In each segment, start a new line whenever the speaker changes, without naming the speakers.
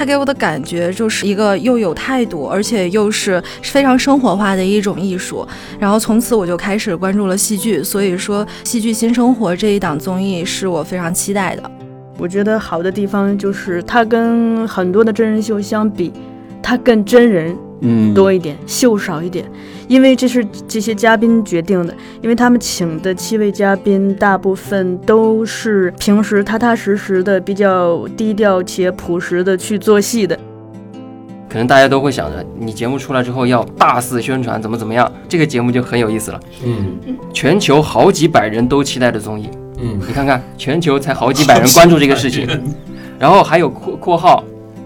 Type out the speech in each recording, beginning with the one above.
他给我的感觉就是一个又有态度，而且又是非常生活化的一种艺术。然后从此我就开始关注了戏剧，所以说《戏剧新生活》这一档综艺是我非常期待的。
我觉得好的地方就是它跟很多的真人秀相比，它更真人。
嗯，
多一点，秀少一点，因为这是这些嘉宾决定的。因为他们请的七位嘉宾，大部分都是平时踏踏实实的、比较低调且朴实的去做戏的。
可能大家都会想着，你节目出来之后要大肆宣传，怎么怎么样？这个节目就很有意思了。
嗯，
全球好几百人都期待的综艺。
嗯，
你看看，全球才好几百人关注这个事情，然后还有括括号，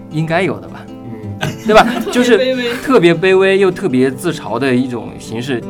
应该有的吧？对吧？就是特别卑微又特别自嘲的一种形式。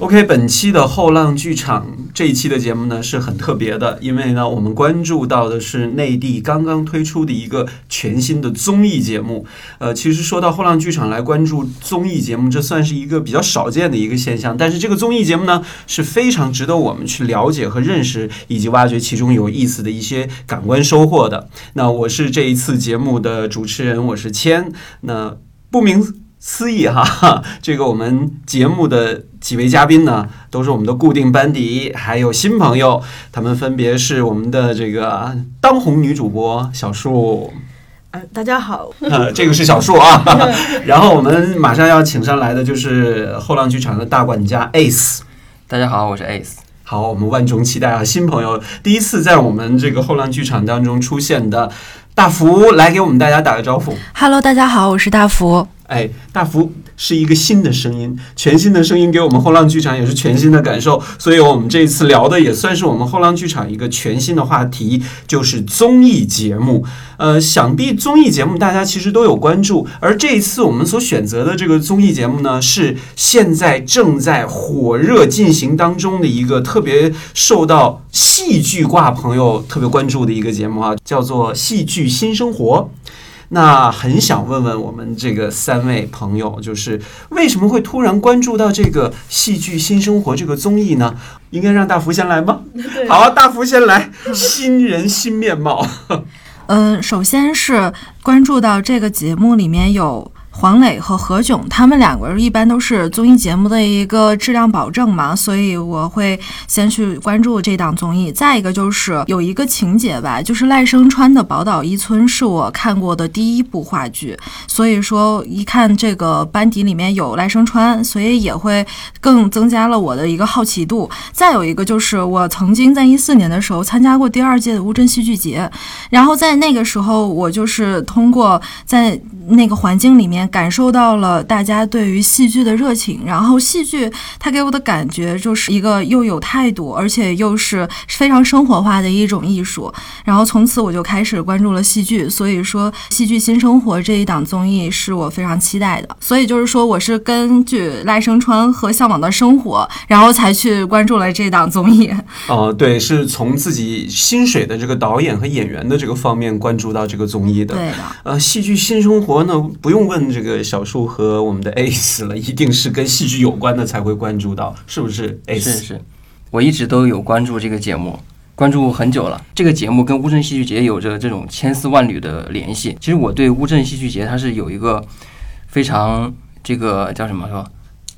OK，本期的后浪剧场。这一期的节目呢是很特别的，因为呢我们关注到的是内地刚刚推出的一个全新的综艺节目。呃，其实说到后浪剧场来关注综艺节目，这算是一个比较少见的一个现象。但是这个综艺节目呢是非常值得我们去了解和认识，以及挖掘其中有意思的一些感官收获的。那我是这一次节目的主持人，我是谦。那不明。思义哈，这个我们节目的几位嘉宾呢，都是我们的固定班底，还有新朋友，他们分别是我们的这个当红女主播小树，
呃，大家好，
呃，这个是小树啊，然后我们马上要请上来的就是后浪剧场的大管家 Ace，
大家好，我是 Ace，
好，我们万众期待啊，新朋友第一次在我们这个后浪剧场当中出现的大福来给我们大家打个招呼
，Hello，大家好，我是大福。
哎，大福是一个新的声音，全新的声音给我们后浪剧场也是全新的感受，所以我们这一次聊的也算是我们后浪剧场一个全新的话题，就是综艺节目。呃，想必综艺节目大家其实都有关注，而这一次我们所选择的这个综艺节目呢，是现在正在火热进行当中的一个特别受到戏剧挂朋友特别关注的一个节目啊，叫做《戏剧新生活》。那很想问问我们这个三位朋友，就是为什么会突然关注到这个戏剧新生活这个综艺呢？应该让大福先来吗？好，大福先来，新人新面貌。
嗯，首先是关注到这个节目里面有。黄磊和何炅，他们两个人一般都是综艺节目的一个质量保证嘛，所以我会先去关注这档综艺。再一个就是有一个情节吧，就是赖声川的《宝岛一村》是我看过的第一部话剧，所以说一看这个班底里面有赖声川，所以也会更增加了我的一个好奇度。再有一个就是我曾经在一四年的时候参加过第二届的乌镇戏剧节，然后在那个时候我就是通过在那个环境里面。感受到了大家对于戏剧的热情，然后戏剧它给我的感觉就是一个又有态度，而且又是非常生活化的一种艺术。然后从此我就开始关注了戏剧，所以说《戏剧新生活》这一档综艺是我非常期待的。所以就是说，我是根据赖声川和《向往的生活》，然后才去关注了这档综艺。
哦，对，是从自己薪水的这个导演和演员的这个方面关注到这个综艺的。
对的。
呃，《戏剧新生活》呢，不用问。这个小树和我们的 Ace 了，一定是跟戏剧有关的才会关注到，是不是？Ace
是是，我一直都有关注这个节目，关注很久了。这个节目跟乌镇戏剧节有着这种千丝万缕的联系。其实我对乌镇戏剧节它是有一个非常这个叫什么说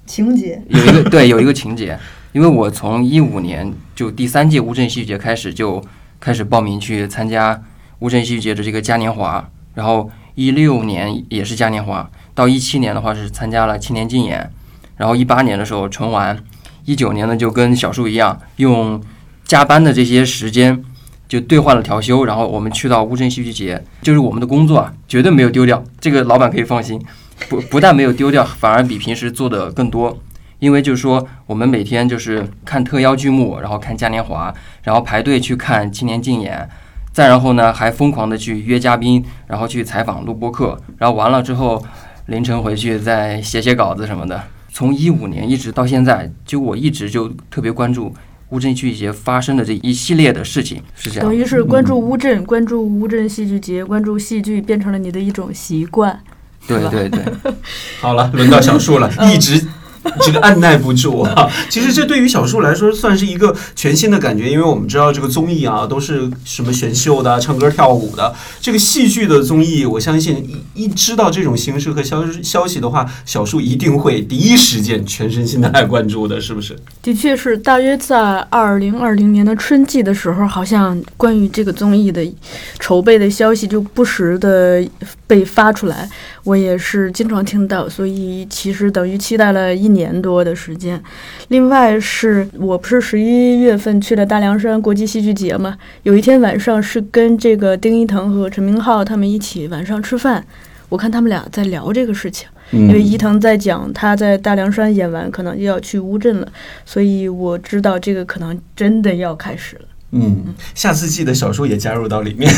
情节，
有一个对有一个情节，因为我从一五年就第三届乌镇戏剧节开始就开始报名去参加乌镇戏剧节的这个嘉年华，然后。一六年也是嘉年华，到一七年的话是参加了青年竞演，然后一八年的时候纯完，一九年呢就跟小树一样，用加班的这些时间就兑换了调休，然后我们去到乌镇戏剧节，就是我们的工作啊绝对没有丢掉，这个老板可以放心，不不但没有丢掉，反而比平时做的更多，因为就是说我们每天就是看特邀剧目，然后看嘉年华，然后排队去看青年竞演。再然后呢，还疯狂的去约嘉宾，然后去采访录播课，然后完了之后，凌晨回去再写写稿子什么的。从一五年一直到现在，就我一直就特别关注乌镇戏剧节发生的这一系列的事情，是这样。
等于是关注乌镇，关注乌镇戏剧节，关注戏剧变成了你的一种习惯。
对对对。
好了，轮到小树了，一直。这个按耐不住啊。其实这对于小树来说算是一个全新的感觉，因为我们知道这个综艺啊都是什么选秀的、唱歌跳舞的，这个戏剧的综艺，我相信一一知道这种形式和消消息的话，小树一定会第一时间全身心的来关注的，是不是？
的确是，大约在二零二零年的春季的时候，好像关于这个综艺的筹备的消息就不时的被发出来，我也是经常听到，所以其实等于期待了一年多的时间。另外是我不是十一月份去了大凉山国际戏剧节嘛，有一天晚上是跟这个丁一腾和陈明昊他们一起晚上吃饭，我看他们俩在聊这个事情。因为伊藤在讲他在大凉山演完，可能就要去乌镇了，所以我知道这个可能真的要开始了。
嗯，下次记得小说也加入到里面。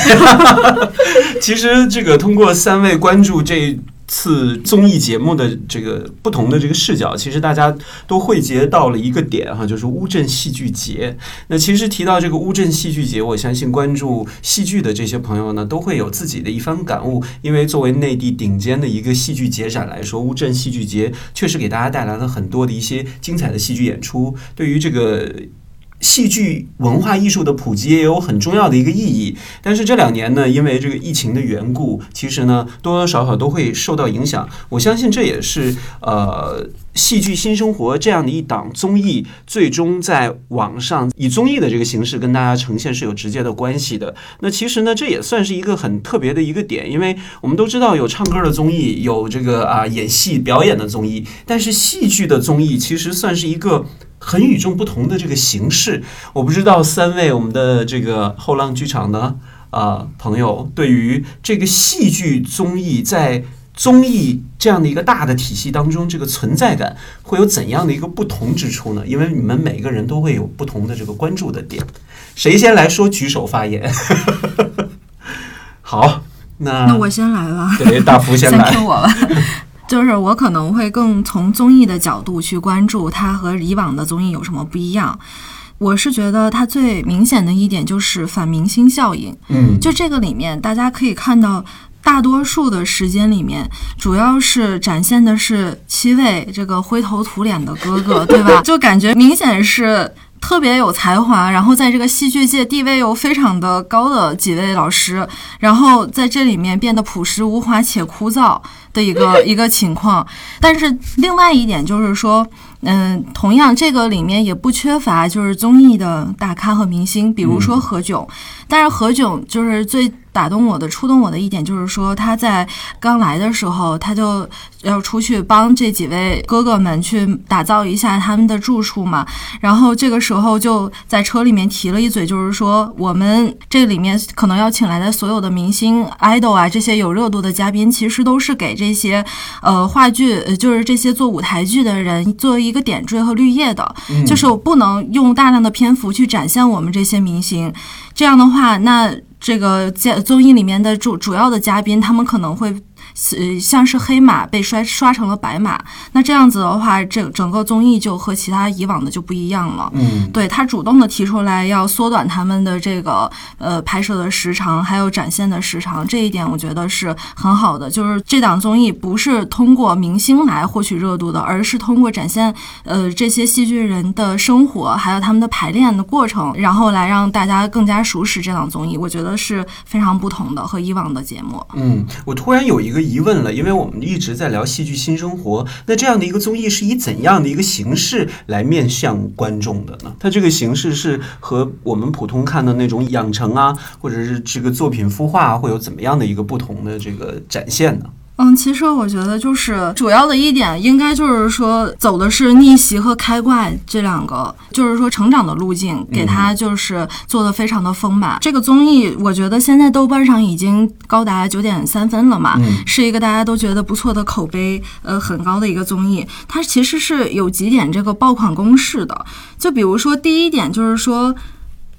其实这个通过三位关注这。次综艺节目的这个不同的这个视角，其实大家都汇结到了一个点哈，就是乌镇戏剧节。那其实提到这个乌镇戏剧节，我相信关注戏剧的这些朋友呢，都会有自己的一番感悟。因为作为内地顶尖的一个戏剧节展来说，乌镇戏剧节确实给大家带来了很多的一些精彩的戏剧演出。对于这个。戏剧文化艺术的普及也有很重要的一个意义，但是这两年呢，因为这个疫情的缘故，其实呢多多少少都会受到影响。我相信这也是呃《戏剧新生活》这样的一档综艺，最终在网上以综艺的这个形式跟大家呈现是有直接的关系的。那其实呢，这也算是一个很特别的一个点，因为我们都知道有唱歌的综艺，有这个啊演戏表演的综艺，但是戏剧的综艺其实算是一个。很与众不同的这个形式，我不知道三位我们的这个后浪剧场的啊朋友，对于这个戏剧综艺在综艺这样的一个大的体系当中，这个存在感会有怎样的一个不同之处呢？因为你们每个人都会有不同的这个关注的点，谁先来说？举手发言。好，那
那我先来吧。
对，大福先来。
先听我吧。就是我可能会更从综艺的角度去关注它和以往的综艺有什么不一样。我是觉得它最明显的一点就是反明星效应。
嗯，
就这个里面，大家可以看到，大多数的时间里面，主要是展现的是七位这个灰头土脸的哥哥，对吧？就感觉明显是。特别有才华，然后在这个戏剧界地位又非常的高的几位老师，然后在这里面变得朴实无华且枯燥的一个一个情况。但是另外一点就是说，嗯，同样这个里面也不缺乏就是综艺的大咖和明星，比如说何炅。但是何炅就是最。打动我的、触动我的一点就是说，他在刚来的时候，他就要出去帮这几位哥哥们去打造一下他们的住处嘛。然后这个时候就在车里面提了一嘴，就是说我们这里面可能要请来的所有的明星、idol 啊，这些有热度的嘉宾，其实都是给这些呃话剧，就是这些做舞台剧的人作为一个点缀和绿叶的，就是我不能用大量的篇幅去展现我们这些明星。这样的话，那。这个综综艺里面的主主要的嘉宾，他们可能会。呃，像是黑马被摔刷成了白马，那这样子的话，整整个综艺就和其他以往的就不一样了。
嗯，
对他主动的提出来要缩短他们的这个呃拍摄的时长，还有展现的时长，这一点我觉得是很好的。就是这档综艺不是通过明星来获取热度的，而是通过展现呃这些戏剧人的生活，还有他们的排练的过程，然后来让大家更加熟识这档综艺。我觉得是非常不同的和以往的节目。
嗯，我突然有一个。疑问了，因为我们一直在聊戏剧新生活，那这样的一个综艺是以怎样的一个形式来面向观众的呢？它这个形式是和我们普通看的那种养成啊，或者是这个作品孵化，会有怎么样的一个不同的这个展现呢？
嗯，其实我觉得就是主要的一点，应该就是说走的是逆袭和开挂这两个，就是说成长的路径，给他就是做的非常的丰满。这个综艺，我觉得现在豆瓣上已经高达九点三分了嘛，是一个大家都觉得不错的口碑，呃，很高的一个综艺。它其实是有几点这个爆款公式的，就比如说第一点就是说。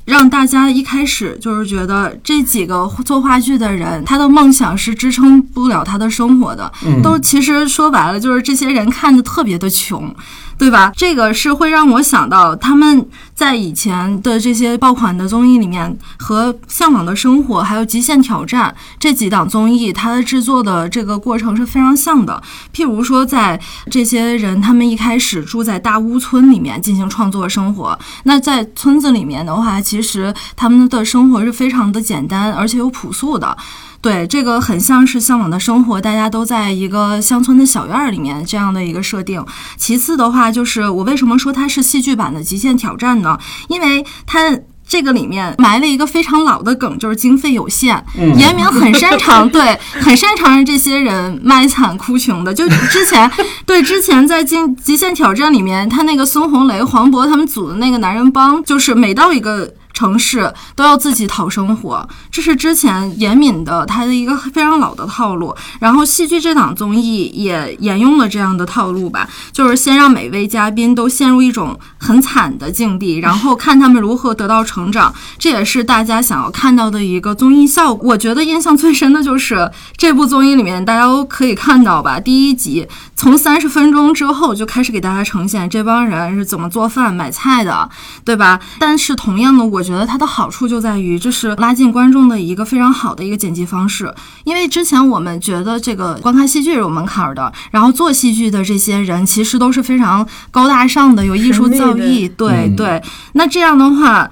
让大家一开始就是觉得这几个做话剧的人，他的梦想是支撑不了他的生活的，
嗯
都其实说白了就是这些人看着特别的穷。对吧？这个是会让我想到他们在以前的这些爆款的综艺里面，和《向往的生活》还有《极限挑战》这几档综艺，它的制作的这个过程是非常像的。譬如说，在这些人他们一开始住在大屋村里面进行创作生活，那在村子里面的话，其实他们的生活是非常的简单，而且又朴素的。对，这个很像是向往的生活，大家都在一个乡村的小院儿里面这样的一个设定。其次的话，就是我为什么说它是戏剧版的《极限挑战》呢？因为它。这个里面埋了一个非常老的梗，就是经费有限。
嗯
严明很擅长，对，很擅长让这些人卖惨哭穷的。就之前，对之前在《极极限挑战》里面，他那个孙红雷、黄渤他们组的那个男人帮，就是每到一个。城市都要自己讨生活，这是之前严敏的他的一个非常老的套路。然后戏剧这档综艺也沿用了这样的套路吧，就是先让每位嘉宾都陷入一种很惨的境地，然后看他们如何得到成长。这也是大家想要看到的一个综艺效果。我觉得印象最深的就是这部综艺里面，大家都可以看到吧，第一集从三十分钟之后就开始给大家呈现这帮人是怎么做饭、买菜的，对吧？但是同样的，我觉得它的好处就在于，这是拉近观众的一个非常好的一个剪辑方式。因为之前我们觉得这个观看戏剧是有门槛的，然后做戏剧的这些人其实都是非常高大上的，有艺术造诣。对
嗯
对，那这样的话。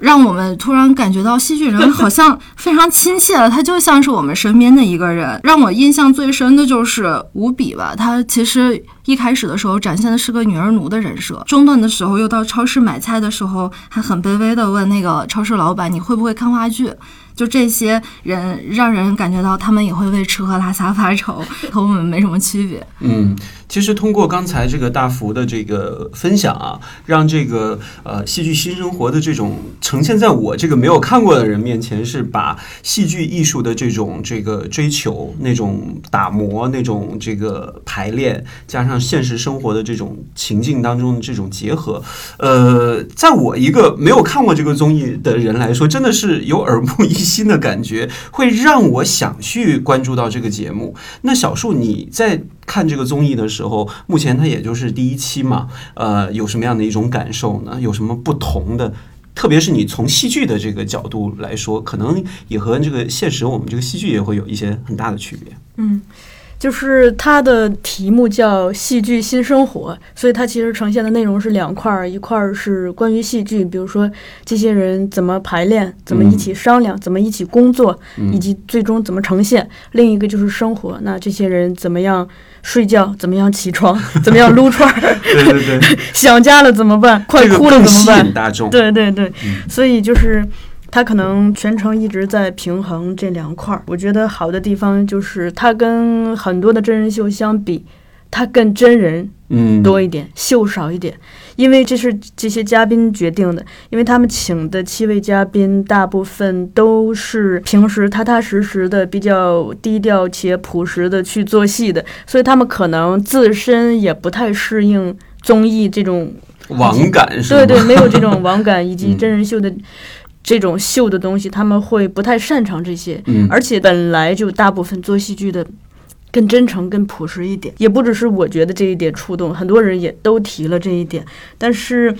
让我们突然感觉到戏剧人好像非常亲切了，他就像是我们身边的一个人。让我印象最深的就是吴比吧，他其实一开始的时候展现的是个女儿奴的人设，中段的时候又到超市买菜的时候，还很卑微的问那个超市老板：“你会不会看话剧？”就这些人让人感觉到他们也会为吃喝拉撒发愁，和我们没什么区别。
嗯，其实通过刚才这个大福的这个分享啊，让这个呃戏剧新生活的这种呈现在我这个没有看过的人面前，是把戏剧艺术的这种这个追求、那种打磨、那种这个排练，加上现实生活的这种情境当中的这种结合，呃，在我一个没有看过这个综艺的人来说，真的是有耳目一新的感觉，会让我想去关注到这个节目。那小树，你在看这个综艺的时候，目前它也就是第一期嘛，呃，有什么样的一种感受呢？有什么不同的？特别是你从戏剧的这个角度来说，可能也和这个现实我们这个戏剧也会有一些很大的区别。
嗯，就是它的题目叫《戏剧新生活》，所以它其实呈现的内容是两块儿，一块儿是关于戏剧，比如说这些人怎么排练，怎么一起商量，怎么一起工作，
嗯
以及最终怎么呈现；另一个就是生活，那这些人怎么样睡觉，怎么样起床，怎么样撸串儿，
对对对，
想家了怎么办，快哭了怎么办
引？大众。
对对对，
嗯
所以就是他可能全程一直在平衡这两块儿。我觉得好的地方就是他跟很多的真人秀相比，他更真人
嗯，
多一点，秀少一点，因为这是这些嘉宾决定的。因为他们请的七位嘉宾大部分都是平时踏踏实实的、比较低调且朴实的去做戏的，所以他们可能自身也不太适应综艺这种
网感是？
对对，没有这种网感以及
嗯
真人秀的这种秀的东西，他们会不太擅长这些，
嗯，
而且本来就大部分做戏剧的。更真诚、更朴实一点，也不只是我觉得这一点触动，很多人也都提了这一点。但是，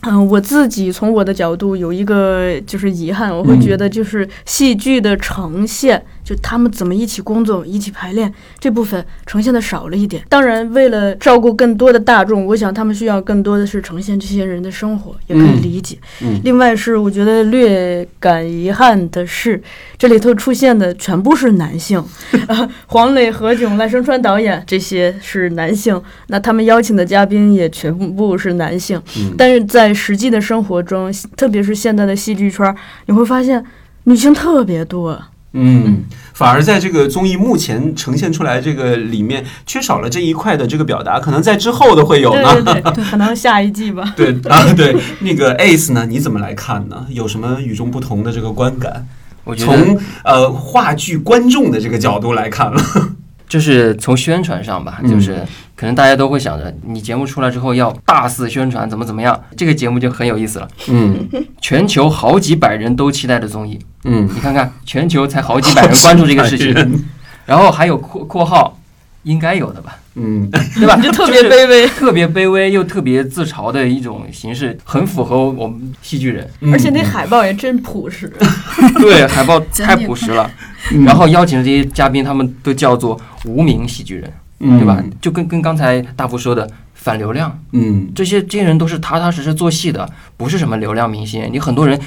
嗯，我自己从我的角度有一个就是遗憾，我会
嗯
觉得就是戏剧的呈现，就他们怎么一起工作、一起排练这部分呈现的少了一点。当然，为了照顾更多的大众，我想他们需要更多的是呈现这些人的生活，也可以
嗯
理解。
嗯
另外是我觉得略感遗憾的是，这里头出现的全部是男性，啊，黄磊、何炅、赖声川导演这些是男性，那他们邀请的嘉宾也全部是男性。
嗯
但是在实际的生活中，特别是现在的戏剧圈，你会发现女性特别多。
嗯，反而在这个综艺目前呈现出来这个里面，缺少了这一块的这个表达，可能在之后的会有
对
呢。
对对，可能下一季吧。
对啊，对，那个 Ace 呢，你怎么来看呢？有什么与众不同的这个观感？
我觉得
从呃话剧观众的这个角度来看了，
就是从宣传上吧，
嗯
就是可能大家都会想着，你节目出来之后要大肆宣传，怎么怎么样？这个节目就很有意思了。
嗯
全球好几百人都期待的综艺，
嗯，
你看看，全球才好几百人关注这个事情，然后还有括括号，应该有的吧，
嗯
对吧？
就特别卑微，
特别卑微又特别自嘲的一种形式，很符合我们戏剧人。
嗯
而且那海报也真朴实。
对，海报太朴实了。
嗯
然后邀请的这些嘉宾，他们都叫做无名喜剧人，
嗯
对吧？就跟跟刚才大福说的反流量，
嗯
这些这些人都是踏踏实实做戏的，不是什么流量明星。你很多人，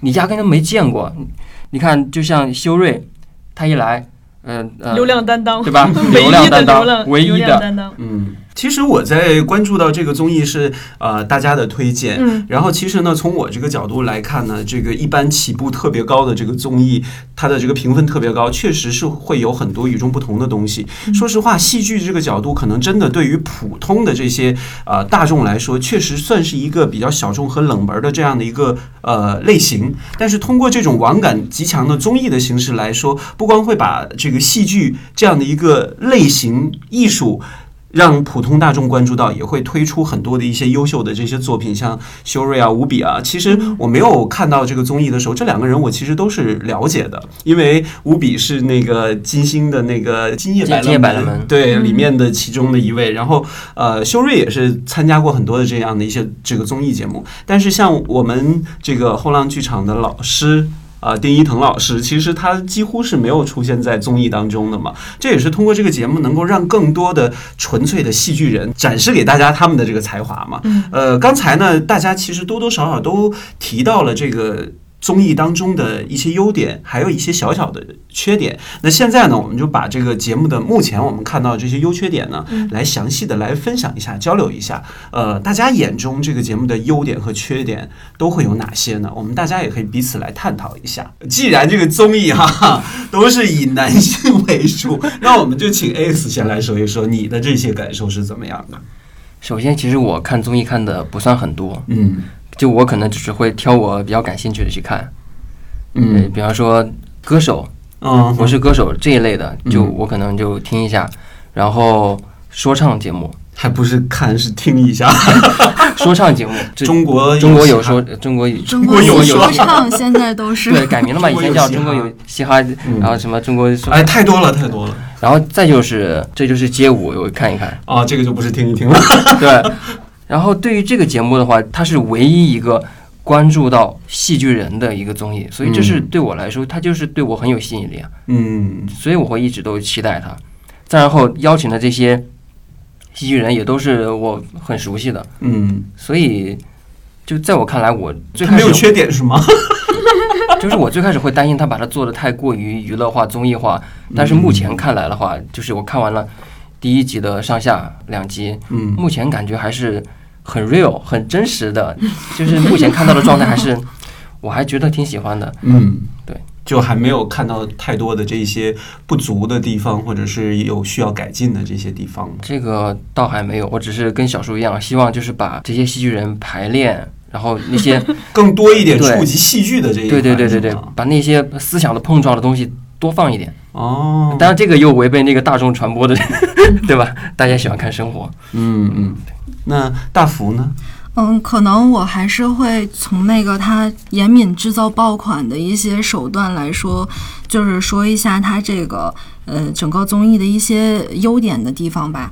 你压根就没见过。你看，就像修睿，他一来，嗯呃，
流量担当，
对吧？
唯一的
流量担当唯一
流量
的，
担当。
嗯，其实我在关注到这个综艺是呃大家的推荐，
嗯，
然后其实呢，从我这个角度来看呢，这个一般起步特别高的这个综艺，它的这个评分特别高，确实是会有很多与众不同的东西。说实话，戏剧这个角度，可能真的对于普通的这些呃大众来说，确实算是一个比较小众和冷门的这样的一个呃类型。但是通过这种网感极强的综艺的形式来说，不光会把这个戏剧这样的一个类型艺术。让普通大众关注到，也会推出很多的一些优秀的这些作品，像修睿啊、吴比啊。其实我没有看到这个综艺的时候，这两个人我其实都是了解的，因为吴比是那个金星的那个金叶百
金叶百乐门
对里面的其中的一位。然后呃，修睿也是参加过很多的这样的一些这个综艺节目。但是像我们这个后浪剧场的老师。啊，丁一腾老师其实他几乎是没有出现在综艺当中的嘛，这也是通过这个节目能够让更多的纯粹的戏剧人展示给大家他们的这个才华嘛。
嗯
呃，刚才呢，大家其实多多少少都提到了这个。综艺当中的一些优点，还有一些小小的缺点。那现在呢，我们就把这个节目的目前我们看到的这些优缺点呢，来详细的来分享一下，交流一下。呃，大家眼中这个节目的优点和缺点都会有哪些呢？我们大家也可以彼此来探讨一下。既然这个综艺哈 都是以男性为主，那我们就请 X 先来说一说你的这些感受是怎么样的？
首先，其实我看综艺看的不算很多，
嗯
就我可能只是会挑我比较感兴趣的去看。呃
嗯
比方说歌手，
嗯，
我是歌手这一类的，就
嗯
我可能就听一下。然后说唱节目，
还不是看是听一下
说唱节目，
中国
中国有说中国
中
国有
说
说
唱现在都是
对改名了嘛？以前叫中国有嘻哈，
嗯
然后什么中国说，
哎，太多了太多了
然后再就是这就是街舞，我看一看。
啊，这个就不是听一听了。
对，然后对于这个节目的话，它是唯一一个关注到戏剧人的一个综艺，所以这是
嗯。
对我来说，它就是对我很有吸引力啊，
嗯。
所以我会一直都期待它。再然后邀请的这些戏剧人也都是我很熟悉的，
嗯，
所以就在我看来，我最
开始没有缺点是吗？
就是我最开始会担心他把它做的太过于娱乐化、综艺化，但是目前看来的话，就是我看完了第一集的上下两集，
嗯。
目前感觉还是很 real、很真实的，就是目前看到的状态还是，我还觉得挺喜欢的。
嗯，
对，
就还没有看到太多的这些不足的地方，或者是有需要改进的这些地方。
这个倒还没有，我只是跟小叔一样，希望就是把这些戏剧人排练，然后那些
更多一点触及戏剧的这一
对对对对对，把那些思想的碰撞的东西多放一点。
哦，
当然，这个又违背那个大众传播的，对吧？大家喜欢看生活。
嗯嗯，那大福呢？
嗯，可能我还是会从那个他严敏制造爆款的一些手段来说，就是说一下他这个呃整个综艺的一些优点的地方吧。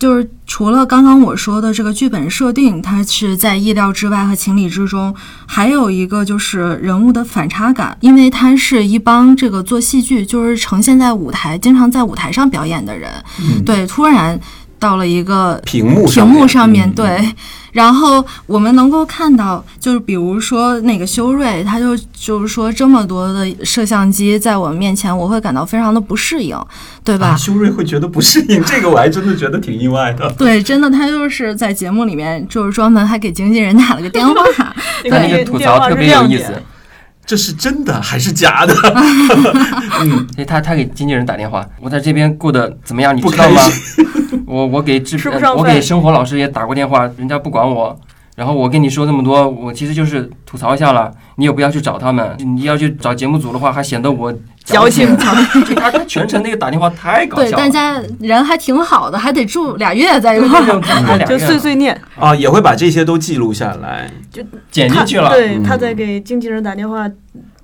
就是除了刚刚我说的这个剧本设定，它是在意料之外和情理之中，还有一个就是人物的反差感，因为他是一帮这个做戏剧，就是呈现在舞台，经常在舞台上表演的人，
嗯
对，突然到了一个
屏幕
屏幕上面，
嗯
对。然后我们能够看到，就是比如说那个修睿，他就就是说这么多的摄像机在我们面前，我会感到非常的不适应，对吧？
啊，修睿会觉得不适应，这个我还真的觉得挺意外的。
对，真的，他就是在节目里面，就是专门还给经纪人打了个电话，
他那个吐槽特别有意思，
这是真的还是假的？嗯，
所 以他他给经纪人打电话，我在这边过得怎么样，你
不
知道吗？我我给制我给生活老师也打过电话，人家不管我。然后我跟你说这么多，我其实就是吐槽一下了，你也不要去找他们。你要去找节目组的话，还显得我
矫情
就他他全程那个打电话太搞
对，
笑了，
大家人还挺好的，还得住俩月在一块儿。
就碎碎念，
啊，也会把这些都记录下来。
就剪进去了。
嗯
对他在给经纪人打电话，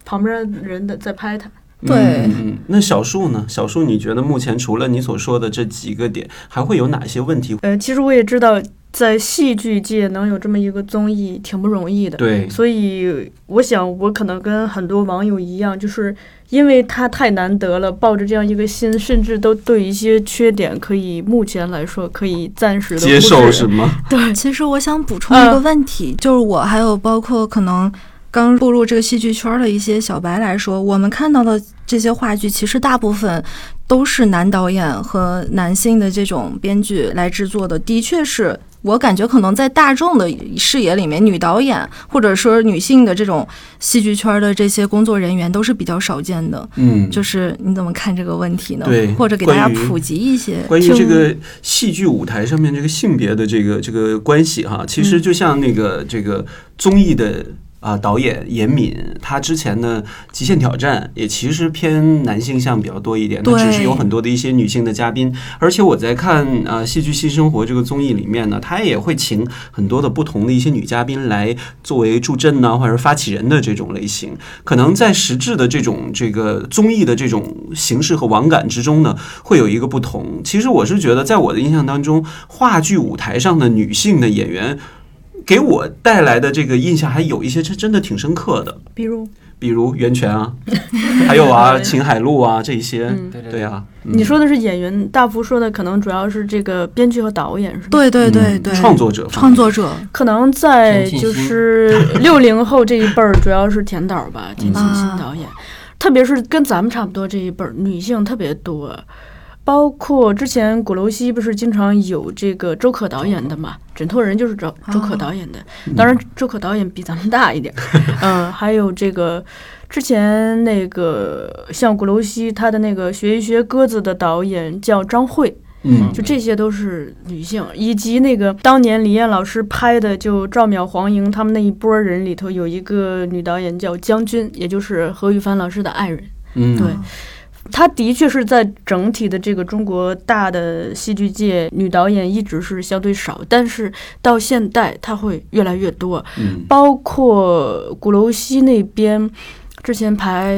旁边人的在拍他。
对
嗯嗯，那小树呢？小树，你觉得目前除了你所说的这几个点，还会有哪些问题？
呃，其实我也知道，在戏剧界能有这么一个综艺挺不容易的。
对，
所以我想，我可能跟很多网友一样，就是因为它太难得了，抱着这样一个心，甚至都对一些缺点可以目前来说可以暂时的
接受是吗？
对，
其实我想补充一个问题，就是我还有包括可能刚步入这个戏剧圈的一些小白来说，我们看到的这些话剧，其实大部分都是男导演和男性的这种编剧来制作的，的确是。我感觉可能在大众的视野里面，女导演或者说女性的这种戏剧圈的这些工作人员都是比较少见的。
嗯，
就是你怎么看这个问题呢？
对
或者给大家普及一些。
关于
听
这个戏剧舞台上面这个性别的这个这个关系哈，其实就像那个这个综艺的。啊，导演严敏，他之前的《极限挑战》也其实偏男性向比较多一点，他
对
只是有很多的一些女性的嘉宾。而且我在看呃《戏剧新生活》这个综艺里面呢，他也会请很多的不同的一些女嘉宾来作为助阵呢，或者是发起人的这种类型。可能在实质的这种这个综艺的这种形式和网感之中呢，会有一个不同。其实我是觉得，在我的印象当中，话剧舞台上的女性的演员。给我带来的这个印象还有一些是真的挺深刻的，
比如？
比如袁泉啊，还有啊秦海璐啊这一些，
嗯。
对对
对。啊，嗯。
你说的是演员，大福说的可能主要是这个编剧和导演，是吗？
对对对对，
嗯创作者
创作者，
可能在就是六零后这一辈儿，主要是田导吧，田沁鑫导演，特别是跟咱们差不多这一辈儿，女性特别多。包括之前鼓楼西不是经常有这个周可导演的嘛，《枕头人》就是周周可导演的，当然周可导演比咱们大一点，嗯，还有这个之前那个像鼓楼西他的那个学一学鸽子的导演叫张慧，
嗯
就这些都是女性，以及那个当年李艳老师拍的，就赵淼、黄莹他们那一波人里头，有一个女导演叫江军，也就是何雨帆老师的爱人。
嗯。
对，她的确是在整体的这个中国大的戏剧界，女导演一直是相对少，但是到现代她会越来越多，
嗯。
包括鼓楼西那边，之前排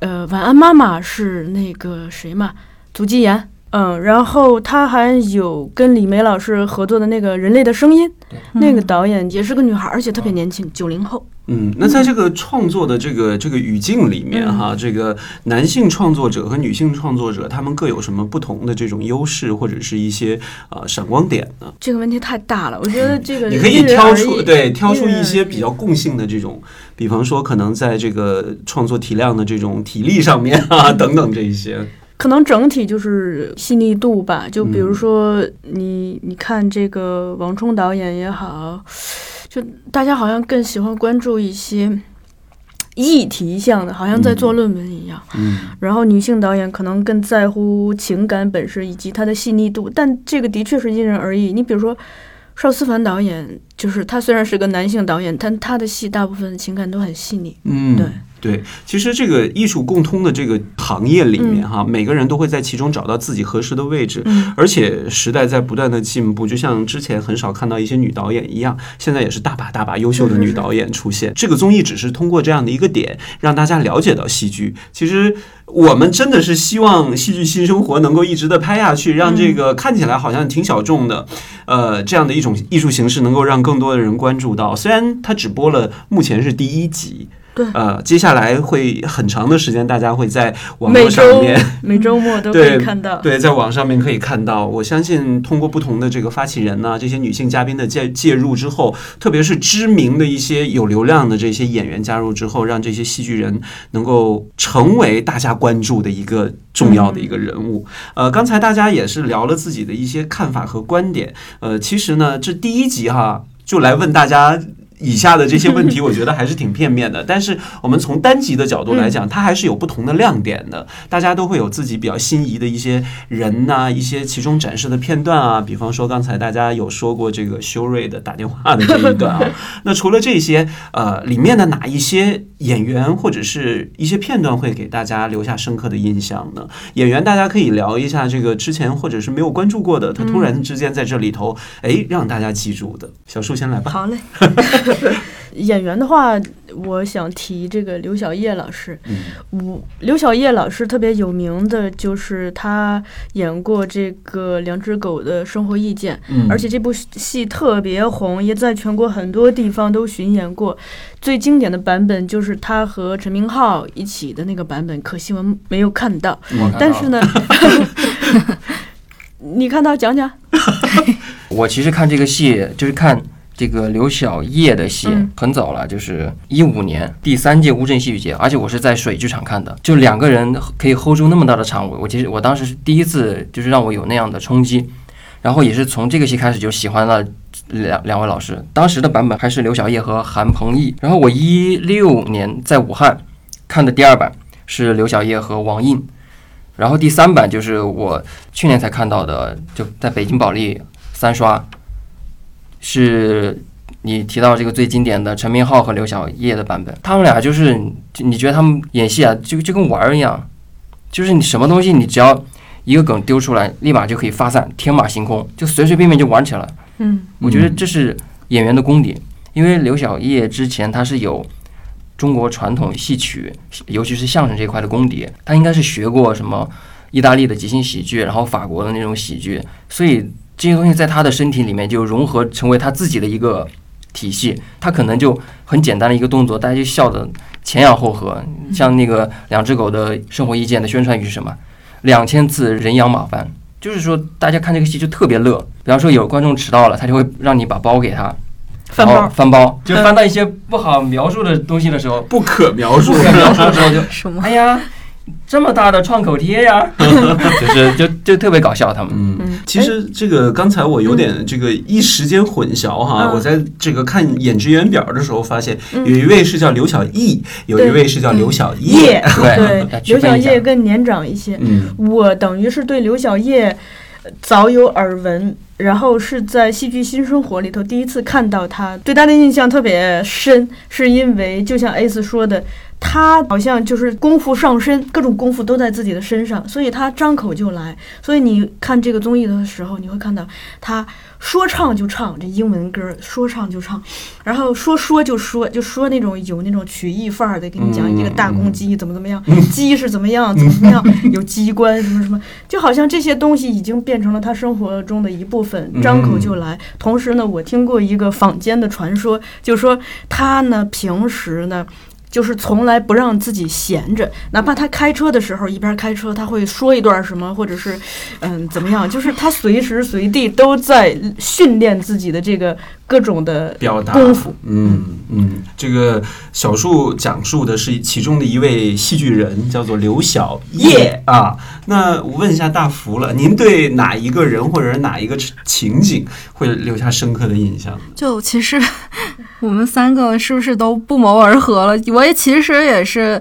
呃《晚安妈妈》是那个谁嘛，祖基言。嗯，然后他还有跟李梅老师合作的那个《人类的声音》，那个导演也是个女孩，而且特别年轻，九零后。
嗯，那在这个创作的这个这个语境里面
嗯
哈，这个男性创作者和女性创作者他们各有什么不同的这种优势或者是一些呃闪光点呢？
这个问题太大了，我觉得这个
你可以挑出对挑出一些比较共性的这种，比方说可能在这个创作体量的这种体力上面啊等等这一些。
可能整体就是细腻度吧。就比如
嗯
说你你看这个王冲导演也好，就大家好像更喜欢关注一些议题向的，好像在做论文一样。
嗯
然后女性导演可能更在乎情感本身以及它的细腻度，但这个的确是因人而异。你比如说。邵思凡导演就是他，虽然是个男性导演，但他的戏大部分情感都很细腻。
嗯，
对。
对，其实这个艺术共通的这个行业里面
嗯
哈，每个人都会在其中找到自己合适的位置，
嗯
而且时代在不断的进步，就像之前很少看到一些女导演一样，现在也是大把大把优秀的女导演出现。这个综艺只是通过这样的一个点，让大家了解到戏剧。其实我们真的是希望戏剧新生活能够一直的拍下去，让这个看起来好像挺小众的，呃，这样的一种艺术形式能够让更多的人关注到。虽然它只播了目前是第一集。
对
呃，接下来会很长的时间，大家会在网络上面
每周末都可以看到。
对，在网上面可以看到，我相信通过不同的这个发起人呐、这些女性嘉宾的介介入之后，特别是知名的一些有流量的这些演员加入之后，让这些戏剧人能够成为大家关注的一个重要的一个人物。呃，刚才大家也是聊了自己的一些看法和观点。呃，其实呢，这第一集哈，就来问大家。以下的这些问题，我觉得还是挺片面的。但是我们从单集的角度来讲，它还是有不同的亮点的。大家都会有自己比较心仪的一些人呐、一些其中展示的片段啊。比方说刚才大家有说过这个修睿的打电话的这一段啊。那除了这些，呃，里面的哪一些演员或者是一些片段会给大家留下深刻的印象呢？演员大家可以聊一下这个之前或者是没有关注过的，他突然之间在这里头，哎，让大家记住的。小树先来吧。
好嘞。演员的话，我想提这个刘晓烨老师。
嗯
我刘晓烨老师特别有名的就是他演过这个《两只狗的生活意见》，
嗯，
而且这部戏特别红，也在全国很多地方都巡演过。最经典的版本就是他和陈明昊一起的那个版本，可惜我们没有看到。
我看到
但是呢，你看到讲讲？
我其实看这个戏就是看这个刘晓烨的戏
嗯
很早了，就是一五年第三届乌镇戏剧节，而且我是在水剧场看的，就两个人可以 hold 住那么大的场，我我其实我当时是第一次，就是让我有那样的冲击，然后也是从这个戏开始就喜欢了两两位老师，当时的版本还是刘晓烨和韩鹏毅，然后我一六年在武汉看的第二版是刘晓烨和王印。然后第三版就是我去年才看到的，就在北京保利三刷，是你提到这个最经典的陈明昊和刘晓烨的版本。他们俩就是，你觉得他们演戏啊，就就跟玩儿一样，就是你什么东西你只要一个梗丢出来，立马就可以发散，天马行空，就随随便便就玩起来。
嗯
我觉得这是演员的功底，因为刘晓烨之前他是有中国传统戏曲，尤其是相声这一块的功底，他应该是学过什么意大利的即兴喜剧，然后法国的那种喜剧，所以这些东西在他的身体里面就融合成为他自己的一个体系。他可能就很简单的一个动作，大家就笑得前仰后合。像那个两只狗的生活意见的宣传语是什么？两千次人仰马翻。就是说，大家看这个戏就特别乐。比方说，有观众迟到了，他就会让你把包给他，
翻包
翻包，就翻到一些不好描述的东西的时候，
不可描述
不。可描述的时候就，
什么？
哎呀，这么大的创口贴呀，就是就就特别搞笑他们。
嗯
嗯，
其实这个刚才我有点这个一时间混淆哈，
嗯。
我在这个看演职员表的时候发现，
嗯。
有一位是叫刘小艺，有一位是叫刘小烨
叶。
对。
刘晓
分一下。
烨更年长一些。
嗯。
我等于是对刘小烨呃早有耳闻，然后是在《戏剧新生活》里头第一次看到他，对他的印象特别深，是因为就像 A 斯说的，他好像就是功夫上身，各种功夫都在自己的身上，所以他张口就来。所以你看这个综艺的时候，你会看到他说唱就唱这英文歌，说唱就唱，然后说说就说，就说那种有那种曲艺范儿的，给你讲一个大公鸡怎么怎么样，鸡是怎么样怎么怎么样，有机关什么什么，就好像这些东西已经变成了他生活中的一部分，张口就来。同时呢，我听过一个坊间的传说，就说他呢平时呢。就是从来不让自己闲着，哪怕他开车的时候，一边开车他会说一段什么，或者是，嗯，怎么样？就是他随时随地都在训练自己的这个各种的
表达
功夫。
嗯嗯，这个小树讲述的是其中的一位戏剧人，叫做刘晓叶啊。那我问一下大福了，您对哪一个人或者是哪一个情景会留下深刻的印象？
就其实 我们三个是不是都不谋而合了？我其实也是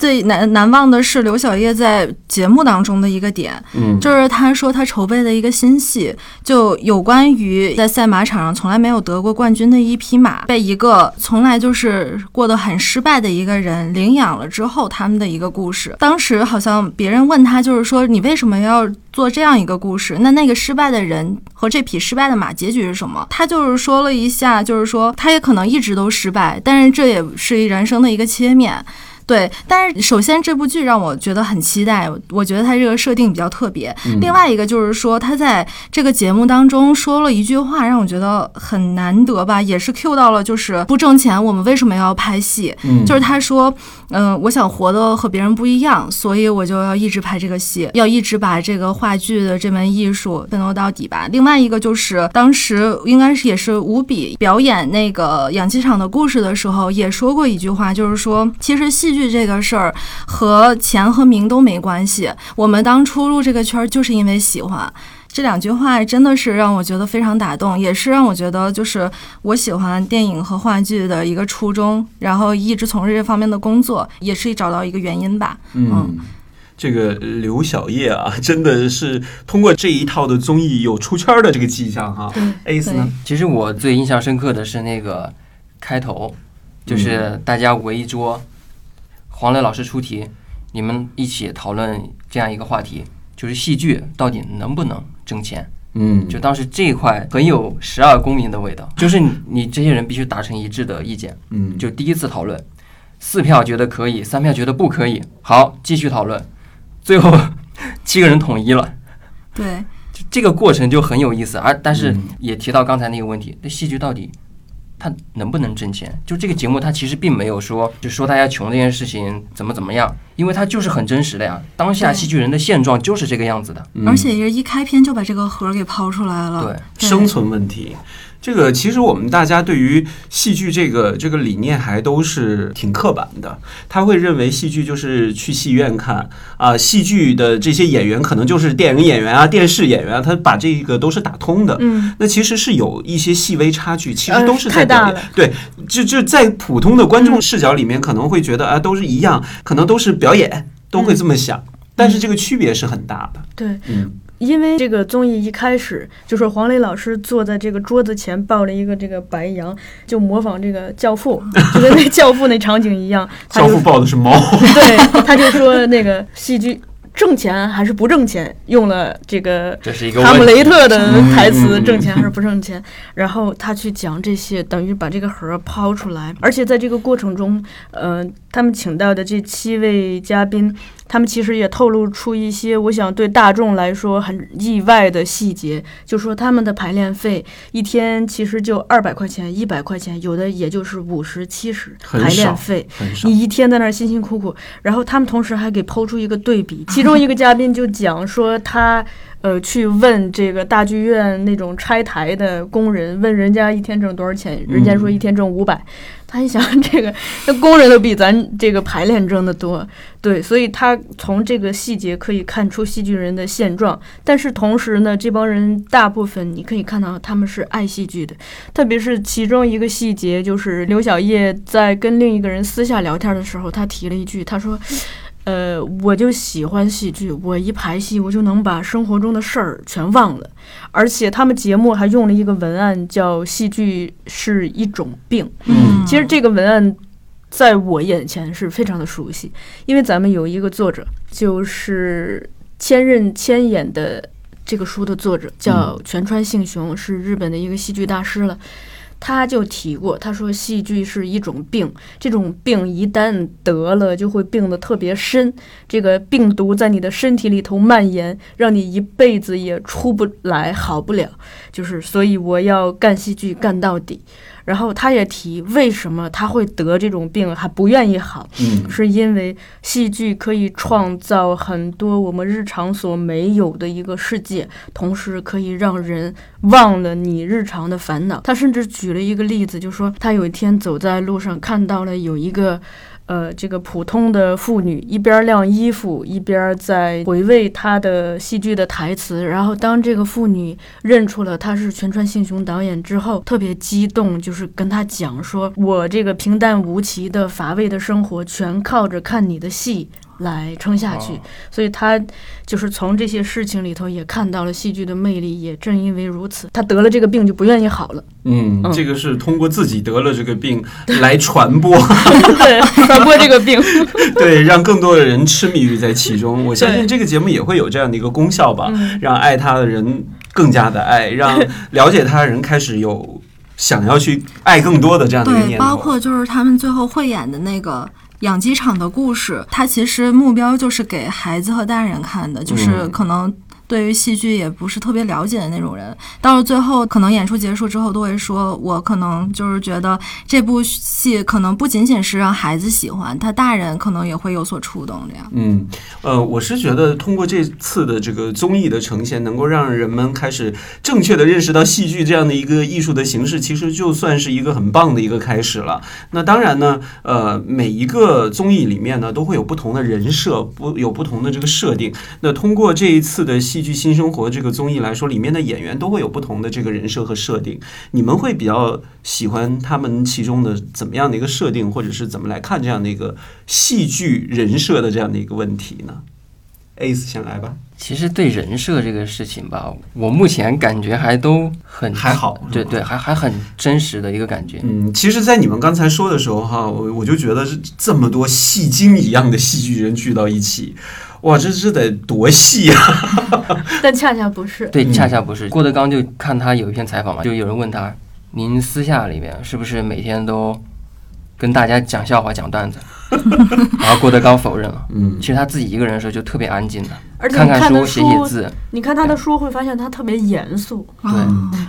最难难忘的是刘晓烨在节目当中的一个点，
嗯，
就是他说他筹备的一个新戏，就有关于在赛马场上从来没有得过冠军的一匹马，被一个从来就是过得很失败的一个人领养了之后，他们的一个故事。当时好像别人问他，就是说你为什么要做这样一个故事？那那个失败的人和这匹失败的马结局是什么？他就是说了一下，就是说他也可能一直都失败，但是这也是人生的一个切面。对，但是首先这部剧让我觉得很期待，我觉得它这个设定比较特别。另外一个就是说，他在这个节目当中说了一句话，让我觉得很难得吧，也是 Q 到了，就是不挣钱，我们为什么要拍戏？
嗯
就是他说，嗯、我想活得和别人不一样，所以我就要一直拍这个戏，要一直把这个话剧的这门艺术奋斗到底吧。另外一个就是当时应该是也是吴比表演那个养鸡场的故事的时候，也说过一句话，就是说，其实戏剧这个事儿和钱和名都没关系，我们当初入这个圈儿就是因为喜欢。这两句话真的是让我觉得非常打动，也是让我觉得就是我喜欢电影和话剧的一个初衷，然后一直从事这方面的工作，也是找到一个原因吧。
嗯，这个刘晓叶啊，真的是通过这一套的综艺有出圈的这个迹象哈。Ace 呢？
其实我最印象深刻的是那个开头，就是大家围一桌，黄磊老师出题，你们一起讨论这样一个话题，就是戏剧到底能不能挣钱？
嗯，
就当时这一块很有十二公民的味道，就是你你这些人必须达成一致的意见。
嗯，
就第一次讨论，四票觉得可以，三票觉得不可以，好，继续讨论，最后 七个人统一了。
对，
就这个过程就很有意思，而但是
嗯
也提到刚才那个问题，那戏剧到底它能不能挣钱？就这个节目，他其实并没有说就说大家穷这件事情怎么怎么样，因为他就是很真实的呀。当下
对
戏剧人的现状就是这个样子的。
嗯
而且是一开篇就把这个核给抛出来了。
对，
对
生存问题。这个其实我们大家对于戏剧这个这个理念还都是挺刻板的，他会认为戏剧就是去戏院看啊，戏剧的这些演员可能就是电影演员啊、电视演员啊，他把这个都是打通的。
嗯，
那其实是有一些细微差距，其实
呃
都是在
太大
表演。对，就就在普通的观众视角里面，可能会觉得啊都是一样，可能都是表演，都会这么想。但是这个区别是很大的。
对，
嗯
因为这个综艺一开始就是黄磊老师坐在这个桌子前抱了一个这个白羊，就模仿这个教父，就跟那教父那场景一样。
教父抱的是猫。
对，他就说那个戏剧挣钱还是不挣钱，用了这个
这是一个
哈姆雷特的台词
嗯，
挣钱还是不挣钱？然后他去讲这些，等于把这个盒抛出来，而且在这个过程中，呃，他们请到的这七位嘉宾，他们其实也透露出一些我想对大众来说很意外的细节，就说他们的排练费一天其实就二百块钱、一百块钱，有的也就是五十、七十排练费。你一天在那儿辛辛苦苦，然后他们同时还给抛出一个对比，其中一个嘉宾就讲说他。呃，去问这个大剧院那种拆台的工人，问人家一天挣多少钱，人家说一天挣五百、他一想，这个那工人都比咱这个排练挣得多，对，所以他从这个细节可以看出戏剧人的现状。但是同时呢，这帮人大部分你可以看到他们是爱戏剧的，特别是其中一个细节，就是刘晓叶在跟另一个人私下聊天的时候，他提了一句，他说。呃，我就喜欢戏剧，我一排戏我就能把生活中的事儿全忘了，而且他们节目还用了一个文案叫“戏剧是一种病”。
嗯
其实这个文案在我眼前是非常的熟悉，因为咱们有一个作者，就是千仞千眼的这个书的作者叫全川幸雄，是日本的一个戏剧大师了。他就提过，他说戏剧是一种病，这种病一旦得了，就会病得特别深。这个病毒在你的身体里头蔓延，让你一辈子也出不来，好不了。就是，所以我要干戏剧干到底。然后他也提，为什么他会得这种病，还不愿意好，
嗯
是因为戏剧可以创造很多我们日常所没有的一个世界，同时可以让人忘了你日常的烦恼。他甚至举了一个例子，就说他有一天走在路上，看到了有一个。呃，这个普通的妇女一边晾衣服，一边在回味她的戏剧的台词。然后，当这个妇女认出了他是全川幸雄导演之后，特别激动，就是跟他讲说：“我这个平淡无奇的乏味的生活，全靠着看你的戏来撑下去。
哦
所以他就是从这些事情里头也看到了戏剧的魅力。也正因为如此，他得了这个病就不愿意好了。
嗯，
嗯
这个是通过自己得了这个病来传播，
对，传播这个病。
对，让更多的人痴迷于在其中。我相信这个节目也会有这样的一个功效吧，
嗯
让爱他的人更加的爱，让了解他的人开始有想要去爱更多的这样的一个
对，
念头。
包括就是他们最后汇演的那个养鸡场的故事，它其实目标就是给孩子和大人看的，就是
嗯
可能。对于戏剧也不是特别了解的那种人，到了最后，可能演出结束之后都会说，我可能就是觉得这部戏可能不仅仅是让孩子喜欢，他大人可能也会有所触动。这样，
嗯，呃，我是觉得通过这次的这个综艺的呈现，能够让人们开始正确的认识到戏剧这样的一个艺术的形式，其实就算是一个很棒的一个开始了。那当然呢，呃，每一个综艺里面呢，都会有不同的人设，不有不同的这个设定。那通过这一次的戏戏剧新生活》这个综艺来说，里面的演员都会有不同的这个人设和设定。你们会比较喜欢他们其中的怎么样的一个设定，或者是怎么来看这样的一个戏剧人设的这样的一个问题呢？Ace 先来吧，
其实对人设这个事情吧，我目前感觉还都很
还好，
对对，还还很真实的一个感觉。
嗯，其实，在你们刚才说的时候，哈，我我就觉得是这么多戏精一样的戏剧人聚到一起，哇，这这得多细啊！
但恰恰不是。
对，
嗯
恰恰不是。郭德纲就看他有一篇采访嘛，就有人问他，您私下里面是不是每天都跟大家讲笑话、讲段子？然后郭德纲否认了。
嗯
其实他自己一个人的时候就特别安静的，
而且
看看书、写写字。
你看他的书会发现他特别严肃。
对，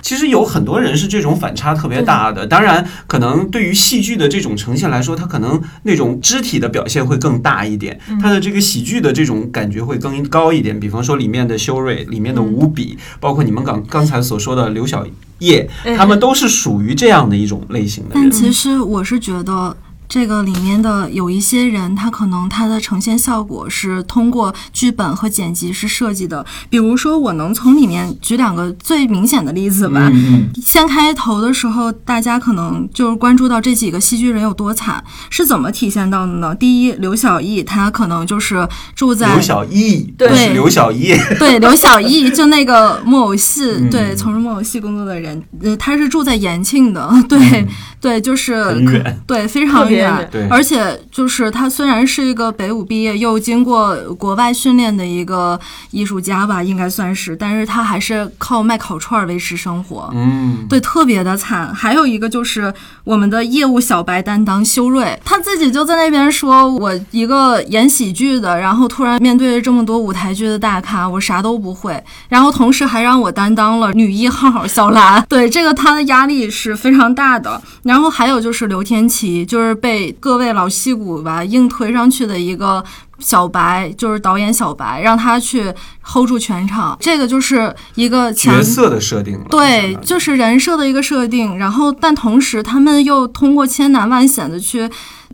其实有很多人是这种反差特别大的，当然，可能对于戏剧的这种呈现来说，他可能那种肢体的表现会更大一点，他的这个喜剧的这种感觉会更高一点。比方说里面的修睿，里面的吴比，包括你们刚刚才所说的刘晓叶，
哎
他们都是属于这样的一种类型的人。
但其实我是觉得。这个里面的有一些人，他可能他的呈现效果是通过剧本和剪辑是设计的。比如说，我能从里面举两个最明显的例子吧。
嗯
先开头的时候，大家可能就是关注到这几个戏剧人有多惨，是怎么体现到的呢？第一，刘小艺他可能就是住在
刘小艺，
对
刘小艺，
对，刘小艺 就那个木偶戏，
嗯
对，从事木偶戏工作的人，呃，他是住在延庆的，对、
嗯
对，就是
很远
对，非常
远
对
而且就是他虽然是一个北舞毕业又经过国外训练的一个艺术家吧，应该算是，但是他还是靠卖烤串儿维持生活。
嗯，
对，特别的惨。还有一个就是我们的业务小白担当修睿，他自己就在那边说：“我一个演喜剧的，然后突然面对着这么多舞台剧的大咖，我啥都不会。然后同时还让我担当了女一号小兰，对这个他的压力是非常大的。然后还有就是刘天琪，就是被各位老戏骨吧硬推上去的一个。”小白就是导演小白，让他去 hold 住全场，这个就是一个强
角色的设定了，
对，就是人设的一个设定，然后但同时他们又通过千难万险的去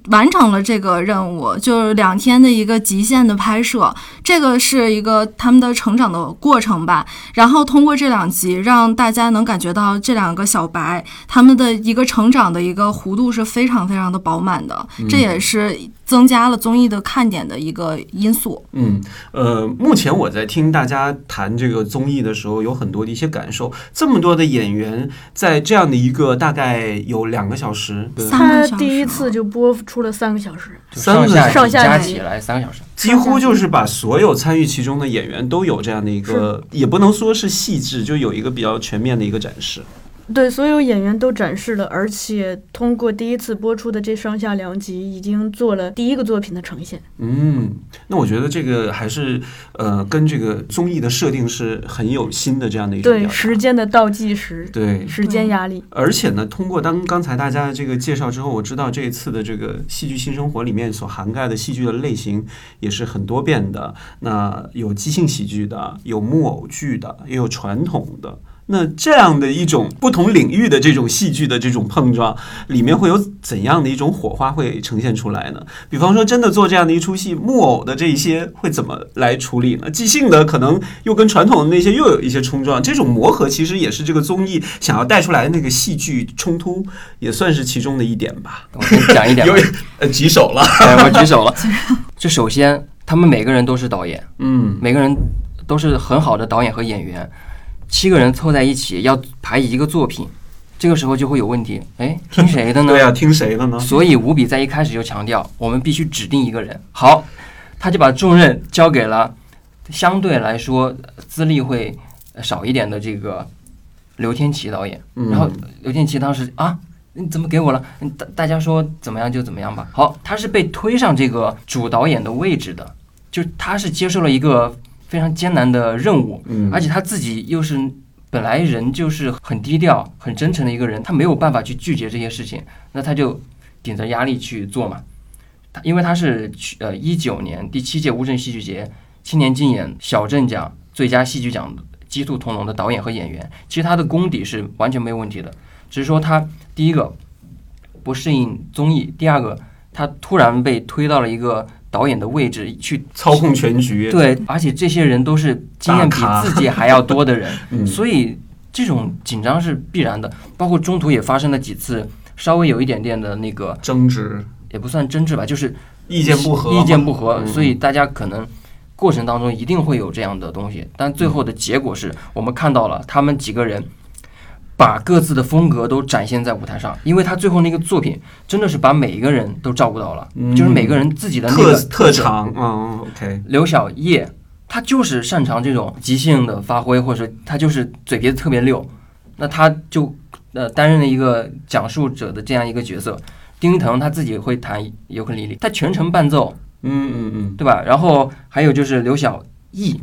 完成了这个任务，就是两天的一个极限的拍摄，这个是一个他们的成长的过程吧。然后通过这两集，让大家能感觉到这两个小白他们的一个成长的一个弧度是非常非常的饱满的，这也是增加了综艺的看点的一个因素。
嗯，呃，目前我在听大家谈这个综艺的时候，有很多的一些感受。这么多的演员在这样的一个大概有两个小时，
三
他
个小时
第一次就播出了三个小时，
就
三个
上下
上下集
加起来三个小时。
几乎就是把所有参与其中的演员都有这样的一个，也不能说是细致，就有一个比较全面的一个展示。
对所有演员都展示了，而且通过第一次播出的这上下两集，已经做了第一个作品的呈现。
嗯，那我觉得这个还是呃，跟这个综艺的设定是很有新的这样的一种
对时间的倒计时，
对。
时间压力，
而且呢，通过当刚才大家这个介绍之后，我知道这一次的这个戏剧新生活里面所涵盖的戏剧的类型也是很多变的。那有即兴喜剧的，有木偶剧的，也有传统的。那这样的一种不同领域的这种戏剧的这种碰撞，里面会有怎样的一种火花会呈现出来呢？比方说，真的做这样的一出戏，木偶的这一些会怎么来处理呢？即兴的可能又跟传统的那些又有一些冲撞，这种磨合其实也是这个综艺想要带出来的那个戏剧冲突，也算是其中的一点吧。
我先讲一点吧
有，呃举手了，
哎，我举手了。这 首先，他们每个人都是导演，
嗯
每个人都是很好的导演和演员，七个人凑在一起要排一个作品，这个时候就会有问题。哎，听谁的呢？
对啊，听谁的呢？
所以吴比在一开始就强调，我们必须指定一个人。好，他就把重任交给了相对来说资历会少一点的这个刘天琪导演。
嗯
然后刘天琪当时啊，你怎么给我了？嗯大大家说怎么样就怎么样吧。好，他是被推上这个主导演的位置的，就他是接受了一个非常艰难的任务，
嗯
而且他自己又是本来人就是很低调、很真诚的一个人，他没有办法去拒绝这些事情，那他就顶着压力去做嘛。他因为他是去呃一九年第七届乌镇戏剧节青年竞演小镇奖最佳戏剧奖鸡兔同笼的导演和演员，其实他的功底是完全没有问题的，只是说他第一个不适应综艺，第二个他突然被推到了一个导演的位置去
操控全局。
对，而且这些人都是经验比自己还要多的人，
嗯。
所以这种紧张是必然的。包括中途也发生了几次稍微有一点点的那个，
争执、
也不算争执吧，就是
意见不合，
意见不合，
嗯。
所以大家可能过程当中一定会有这样的东西，但最后的结果是我们看到了他们几个人把各自的风格都展现在舞台上，因为他最后那个作品真的是把每一个人都照顾到了，
嗯
就是每个人自己的那个
特
色
长。嗯，OK，
刘晓叶，他就是擅长这种即兴的发挥，或者说他就是嘴皮子特别溜，那他就呃担任了一个讲述者的这样一个角色。丁一腾他自己会弹尤克里里，他全程伴奏，
嗯嗯嗯，
对吧？然后还有就是刘晓毅，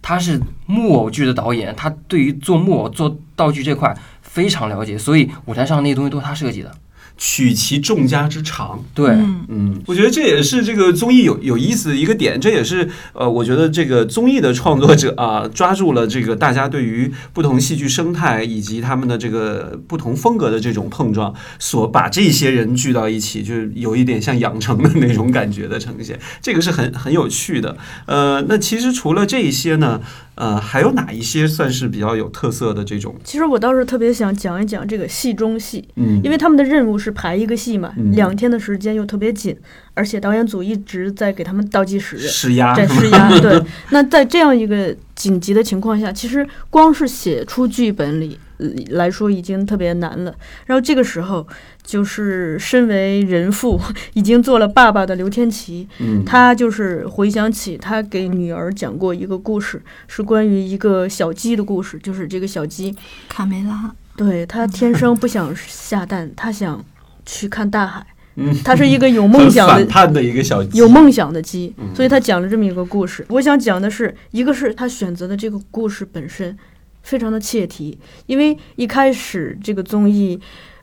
他是木偶剧的导演，他对于做木偶、做道具这块非常了解，所以舞台上那些东西都是他设计的。
取其众家之长。
对，
嗯
嗯，我觉得这也是这个综艺有有意思的一个点，这也是呃，我觉得这个综艺的创作者啊，抓住了这个大家对于不同戏剧生态以及他们的这个不同风格的这种碰撞，所把这些人聚到一起，就是有一点像养成的那种感觉的呈现，这个是很很有趣的。呃，那其实除了这一些呢，呃，还有哪一些算是比较有特色的这种？
其实我倒是特别想讲一讲这个戏中戏，
嗯，
因为他们的任务是排一个戏嘛，
嗯
两天的时间又特别紧，而且导演组一直在给他们倒计时。
施压
在施压，对。那在这样一个紧急的情况下，其实光是写出剧本里呃来说已经特别难了。然后这个时候，就是身为人父，已经做了爸爸的刘天琪，
嗯，
他就是回想起他给女儿讲过一个故事，是关于一个小鸡的故事，就是这个小鸡，
卡梅拉，
对他天生不想下蛋，他想去看大海。
嗯
它是一个有梦想的、
反叛的一个小鸡
有梦想的鸡
嗯，
所以他讲了这么一个故事。我想讲的是，一个是他选择的这个故事本身非常的切题，因为一开始这个综艺，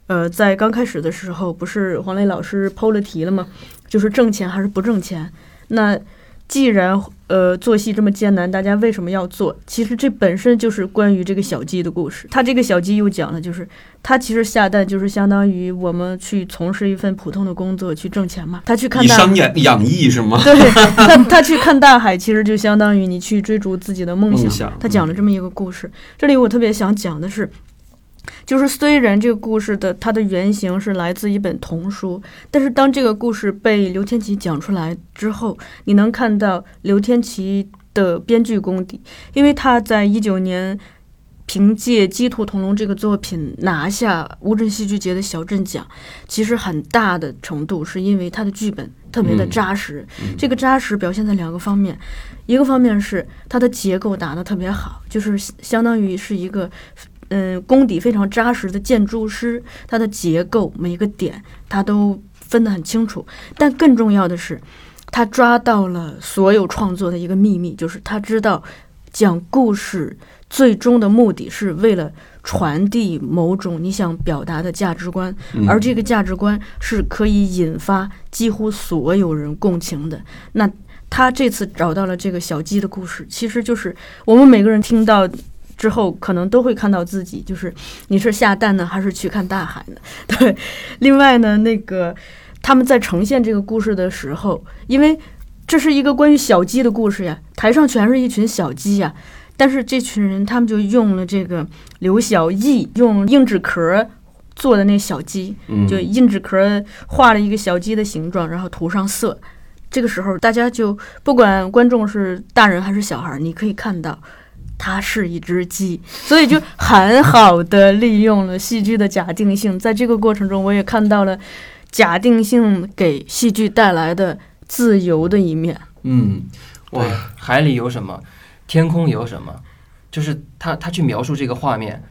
呃，在刚开始的时候，不是黄磊老师抛了题了吗？就是挣钱还是不挣钱？那既然呃做戏这么艰难，大家为什么要做？其实这本身就是关于这个小鸡的故事。他这个小鸡又讲了，就是他其实下蛋就是相当于我们去从事一份普通的工作去挣钱嘛。他去看
以
大
商养养艺是吗？
对他，他去看大海，其实就相当于你去追逐自己的梦想。
梦想
他讲了这么一个故事。这里我特别想讲的是，就是虽然这个故事的它的原型是来自一本童书，但是当这个故事被刘天琪讲出来之后，你能看到刘天琪的编剧功底，因为他在一九年。凭借《鸡兔同笼》这个作品拿下乌镇戏剧节的小镇奖，其实很大的程度是因为他的剧本特别的
嗯
扎实。
嗯
这个扎实表现在两个方面，一个方面是它的结构打得特别好，就是相当于是一个嗯功底非常扎实的建筑师，他的结构每一个点他都分得很清楚。但更重要的是，他抓到了所有创作的一个秘密，就是他知道讲故事最终的目的是为了传递某种你想表达的价值观，
嗯
而这个价值观是可以引发几乎所有人共情的。那他这次找到了这个小鸡的故事，其实就是我们每个人听到之后，可能都会看到自己，就是你是下蛋呢，还是去看大海呢？对。另外呢，那个他们在呈现这个故事的时候，因为这是一个关于小鸡的故事呀，台上全是一群小鸡呀。但是这群人，他们就用了这个刘小艺用硬纸壳做的那小鸡，
嗯
就硬纸壳画了一个小鸡的形状，然后涂上色。这个时候，大家就不管观众是大人还是小孩，你可以看到它是一只鸡，所以就很好的利用了戏剧的假定性。在这个过程中，我也看到了假定性给戏剧带来的自由的一面。
嗯，哇
对，海里有什么，天空有什么，就是他他去描述这个画面，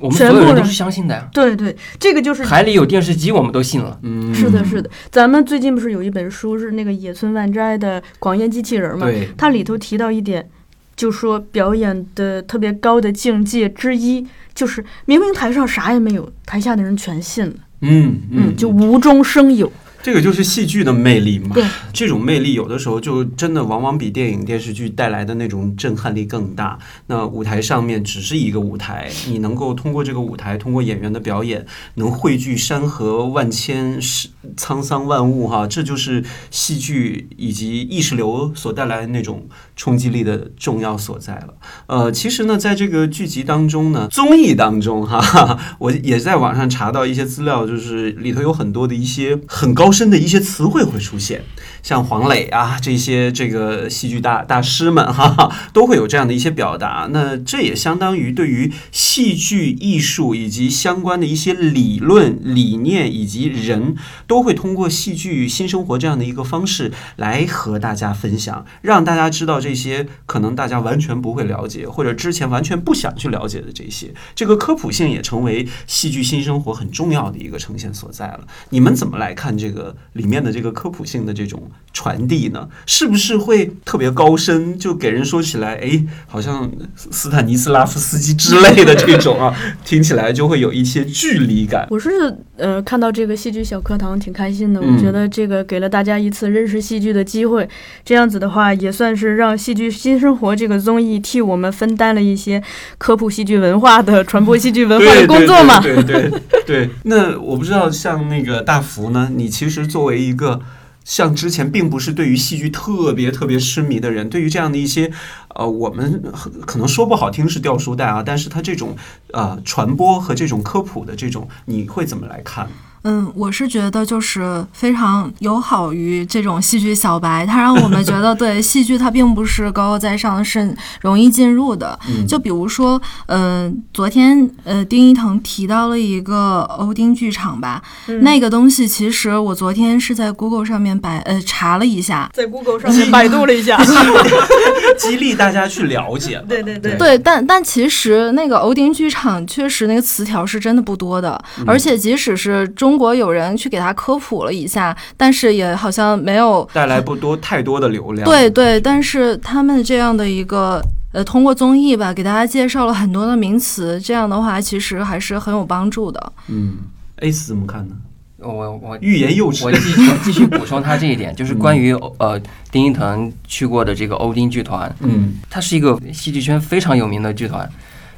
我们所
全部人
有人都是相信的呀。
对对，这个就是
海里有电视机，我们都信了。
嗯，
是的，是的。咱们最近不是有一本书是那个野村万斋的《广烟机器人》吗？
对，
它里头提到一点，就说表演的特别高的境界之一，就是明明台上啥也没有，台下的人全信了，
嗯
嗯，就无中生有。
这个就是戏剧的魅力嘛
对。
这种魅力有的时候就真的往往比电影电视剧带来的那种震撼力更大。那舞台上面只是一个舞台，你能够通过这个舞台，通过演员的表演，能汇聚山河万千、是沧桑万物哈，这就是戏剧以及意识流所带来的那种冲击力的重要所在了。呃，其实呢，在这个剧集当中呢，综艺当中哈，哈 哈我也在网上查到一些资料，就是里头有很多的一些很高深的一些词汇会出现，像黄磊啊这些这个戏剧大大师们哈哈，都会有这样的一些表达。那这也相当于对于戏剧艺术以及相关的一些理论、理念以及人，都会通过戏剧新生活这样的一个方式来和大家分享，让大家知道这些可能大家完全不会了解，或者之前完全不想去了解的这些。这个科普性也成为戏剧新生活很重要的一个呈现所在了。你们怎么来看这个里面的这个科普性的这种传递呢？是不是会特别高深，就给人说起来，哎，好像斯坦尼斯拉夫斯基之类的这种啊，听起来就会有一些距离感。
我是呃看到这个戏剧小课堂挺开心的，
嗯
我觉得这个给了大家一次认识戏剧的机会，这样子的话也算是让戏剧新生活这个综艺替我们分担了一些科普戏剧文化的传播戏剧文化的工作嘛。
对对对对。那我不知道，像那个大福呢，你其实作为一个。像之前并不是对于戏剧特别特别痴迷的人，对于这样的一些，呃，我们可能说不好听是掉书袋啊，但是他这种呃传播和这种科普的这种，你会怎么来看？
嗯，我是觉得就是非常友好于这种戏剧小白，它让我们觉得 对戏剧它并不是高高在上，是容易进入的。
嗯
就比如说，嗯、昨天呃丁一腾提到了一个欧丁剧场吧，
嗯
那个东西其实我昨天是在 Google 上面百呃查了一下，
在 Google 上面百度了一下
激励大家去了解了。
对对对
对，但但其实那个欧丁剧场确实那个词条是真的不多的，
嗯
而且即使是中国有人去给他科普了一下，但是也好像没有
带来不多太多的流量。
对对，但是他们这样的一个呃，通过综艺吧，给大家介绍了很多的名词，这样的话其实还是很有帮助的。
嗯，A 四怎么看呢？
我我
欲言又止
我。继续继续补充他这一点，就是关于呃丁一腾去过的这个欧丁剧团，
嗯
它是一个戏剧圈非常有名的剧团。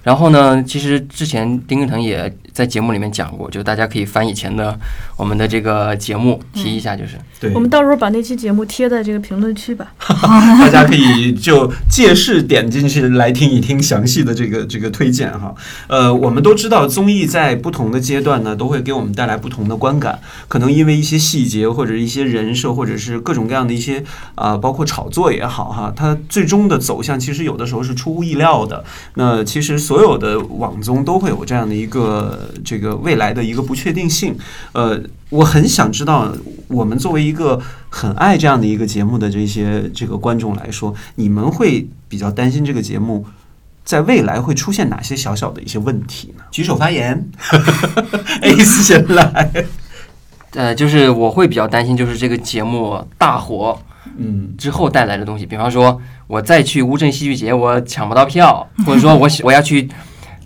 然后呢，其实之前丁一腾也在节目里面讲过，就大家可以翻以前的我们的这个节目提一下，就是
对
我，们到时候把那期节目贴在这个评论区吧。
大家可以就借势点进去来听一听详细的这个这个推荐哈。呃，我们都知道综艺在不同的阶段呢，都会给我们带来不同的观感，可能因为一些细节或者一些人设，或者是各种各样的一些啊、包括炒作也好哈，它最终的走向其实有的时候是出乎意料的。那其实所有的网综都会有这样的一个这个未来的一个不确定性。呃，我很想知道，我们作为一个很爱这样的一个节目的这些这个观众来说，你们会比较担心这个节目在未来会出现哪些小小的一些问题呢？举手发言，A 四先来。
呃，就是我会比较担心，就是这个节目大火
嗯
之后带来的东西，比方说我再去乌镇戏剧节，我抢不到票，或者说我喜我要去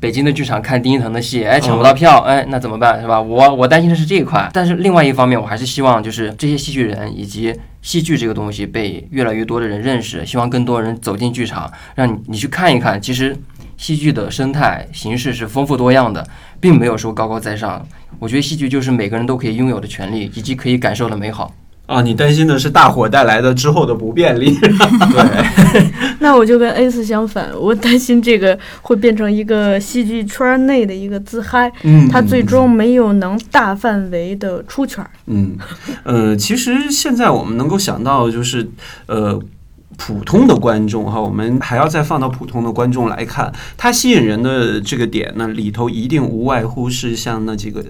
北京的剧场看丁一腾的戏，哎，抢不到票，哎，那怎么办，是吧？我我担心的是这一块，但是另外一方面，我还是希望就是这些戏剧人以及戏剧这个东西被越来越多的人认识，希望更多人走进剧场，让你你去看一看，其实戏剧的生态形式是丰富多样的，并没有说高高在上。我觉得戏剧就是每个人都可以拥有的权利，以及可以感受的美好。
啊，你担心的是大火带来的之后的不便利。
对，
那我就跟 A 四相反，我担心这个会变成一个戏剧圈内的一个自嗨，
嗯
它最终没有能大范围的出圈儿。
嗯，呃，其实现在我们能够想到，就是呃，普通的观众哈，我们还要再放到普通的观众来看，它吸引人的这个点呢，里头一定无外乎是像那几个。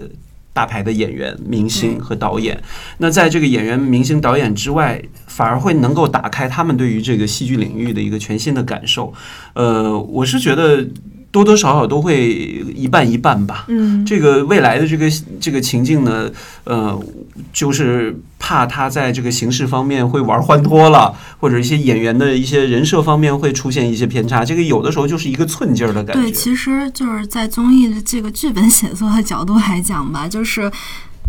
大牌的演员、明星和导演，那在这个演员、明星、导演之外，反而会能够打开他们对于这个戏剧领域的一个全新的感受。呃，我是觉得多多少少都会一半一半吧。
嗯，
这个未来的这个这个情境呢，呃，就是怕他在这个形式方面会玩欢脱了，或者一些演员的一些人设方面会出现一些偏差。这个有的时候就是一个寸劲儿的感觉。
对，其实就是在综艺的这个剧本写作的角度来讲吧，就是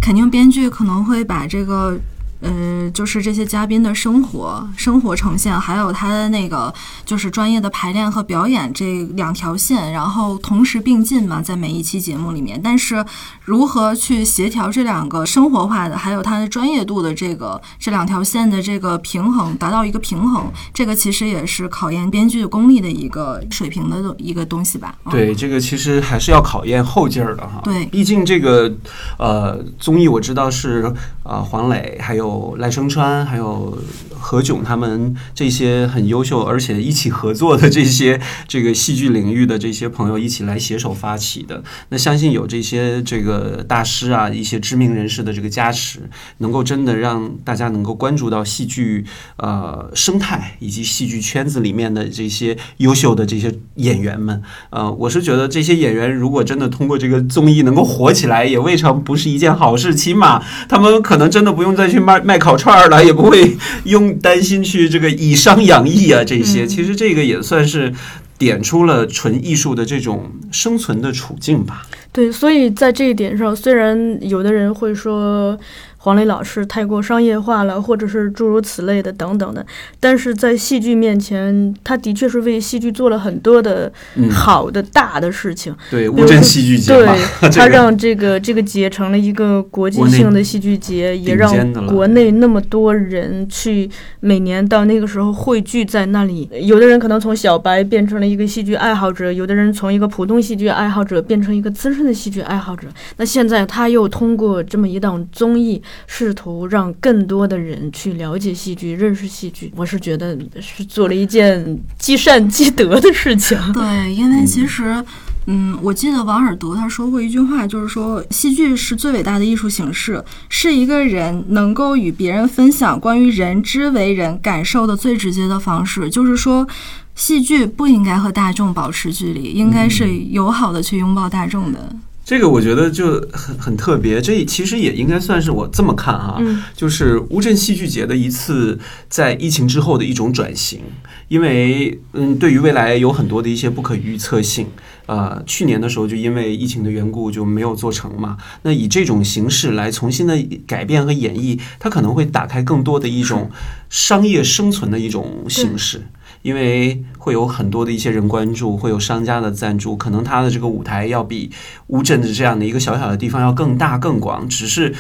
肯定编剧可能会把这个。呃，就是这些嘉宾的生活生活呈现，还有他的那个就是专业的排练和表演这两条线，然后同时并进嘛，在每一期节目里面。但是如何去协调这两个生活化的，还有他的专业度的这个这两条线的这个平衡，达到一个平衡，这个其实也是考验编剧功力的一个水平的一个东西吧。
对，这个其实还是要考验后劲儿的哈。
对，
毕竟这个呃综艺我知道是啊黄磊还有。赖声川还有何炅他们这些很优秀，而且一起合作的这些这个戏剧领域的这些朋友一起来携手发起的，那相信有这些这个大师啊，一些知名人士的这个加持，能够真的让大家能够关注到戏剧呃生态以及戏剧圈子里面的这些优秀的这些演员们。呃，我是觉得这些演员如果真的通过这个综艺能够火起来，也未尝不是一件好事。起码他们可能真的不用再去卖。卖烤串儿了，也不会用担心去这个以商养艺啊，这些其实这个也算是点出了纯艺术的这种生存的处境吧。
对，所以在这一点上，虽然有的人会说。黄磊老师太过商业化了，或者是诸如此类的等等的，但是在戏剧面前，他的确是为戏剧做了很多的好的大的事情。
对，乌镇戏剧节，
对他让这个这个节成了一个国际性的戏剧节，也让国内那么多人去每年到那个时候汇聚在那里。有的人可能从小白变成了一个戏剧爱好者，有的人从一个普通戏剧爱好者变成一个资深的戏剧爱好者。那现在他又通过这么一档综艺。试图让更多的人去了解戏剧、认识戏剧，我是觉得是做了一件积善积德的事情。
对，因为其实，嗯，我记得王尔德他说过一句话，就是说戏剧是最伟大的艺术形式，是一个人能够与别人分享关于人之为人感受的最直接的方式。就是说，戏剧不应该和大众保持距离，应该是友好的去拥抱大众的。
这个我觉得就很很特别，这其实也应该算是我这么看啊，就是乌镇戏剧节的一次在疫情之后的一种转型，因为嗯，对于未来有很多的一些不可预测性，呃，去年的时候就因为疫情的缘故就没有做成嘛，那以这种形式来重新的改变和演绎，它可能会打开更多的一种商业生存的一种形式。因为会有很多的一些人关注，会有商家的赞助，可能他的这个舞台要比乌镇的这样的一个小小的地方要更大更广，只是。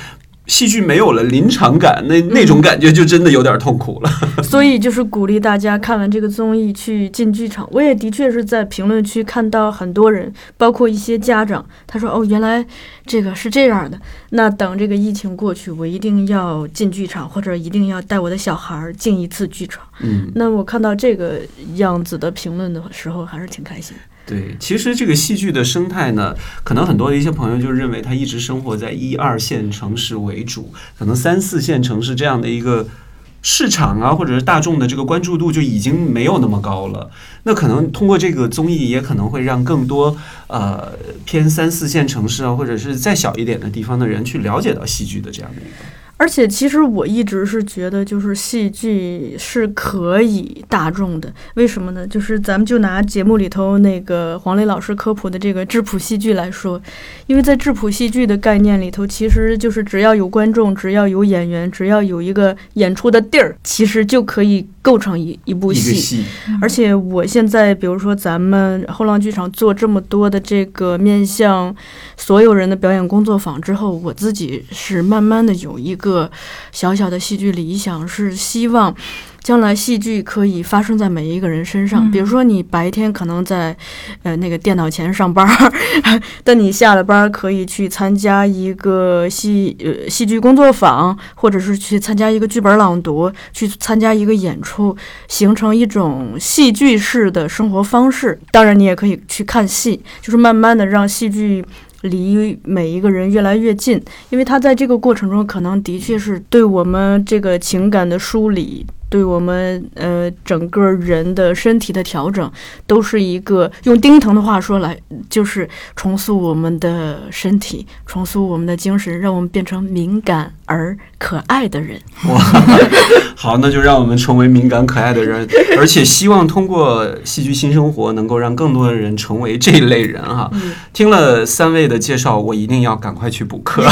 戏剧没有了临场感，那那种感觉就真的有点痛苦了。
所以就是鼓励大家看完这个综艺去进剧场。我也的确是在评论区看到很多人，包括一些家长，他说：“哦，原来这个是这样的。”那等这个疫情过去，我一定要进剧场，或者一定要带我的小孩进一次剧场。
嗯，
那我看到这个样子的评论的时候，还是挺开心。
对，其实这个戏剧的生态呢，可能很多的一些朋友就认为它一直生活在一二线城市为主，可能三四线城市这样的一个市场啊，或者是大众的这个关注度就已经没有那么高了。那可能通过这个综艺，也可能会让更多呃偏三四线城市啊，或者是再小一点的地方的人去了解到戏剧的这样的一个。
而且，其实我一直是觉得，就是戏剧是可以大众的。为什么呢？就是咱们就拿节目里头那个黄磊老师科普的这个质朴戏剧来说，因为在质朴戏剧的概念里头，其实就是只要有观众，只要有演员，只要有一个演出的地儿，其实就可以构成一一部戏。而且，我现在比如说咱们后浪剧场做这么多的这个面向所有人的表演工作坊之后，我自己是慢慢的有一个。小小的戏剧理想是希望，将来戏剧可以发生在每一个人身上。比如说，你白天可能在呃那个电脑前上班，但你下了班可以去参加一个戏呃戏剧工作坊，或者是去参加一个剧本朗读，去参加一个演出，形成一种戏剧式的生活方式。当然，你也可以去看戏，就是慢慢的让戏剧。离每一个人越来越近，因为他在这个过程中，可能的确是对我们这个情感的梳理，对我们呃整个人的身体的调整，都是一个用丁腾的话说来，就是重塑我们的身体，重塑我们的精神，让我们变成敏感而。可爱的人。
哇，好，那就让我们成为敏感可爱的人，而且希望通过戏剧新生活，能够让更多的人成为这一类人哈。听了三位的介绍，我一定要赶快去补课。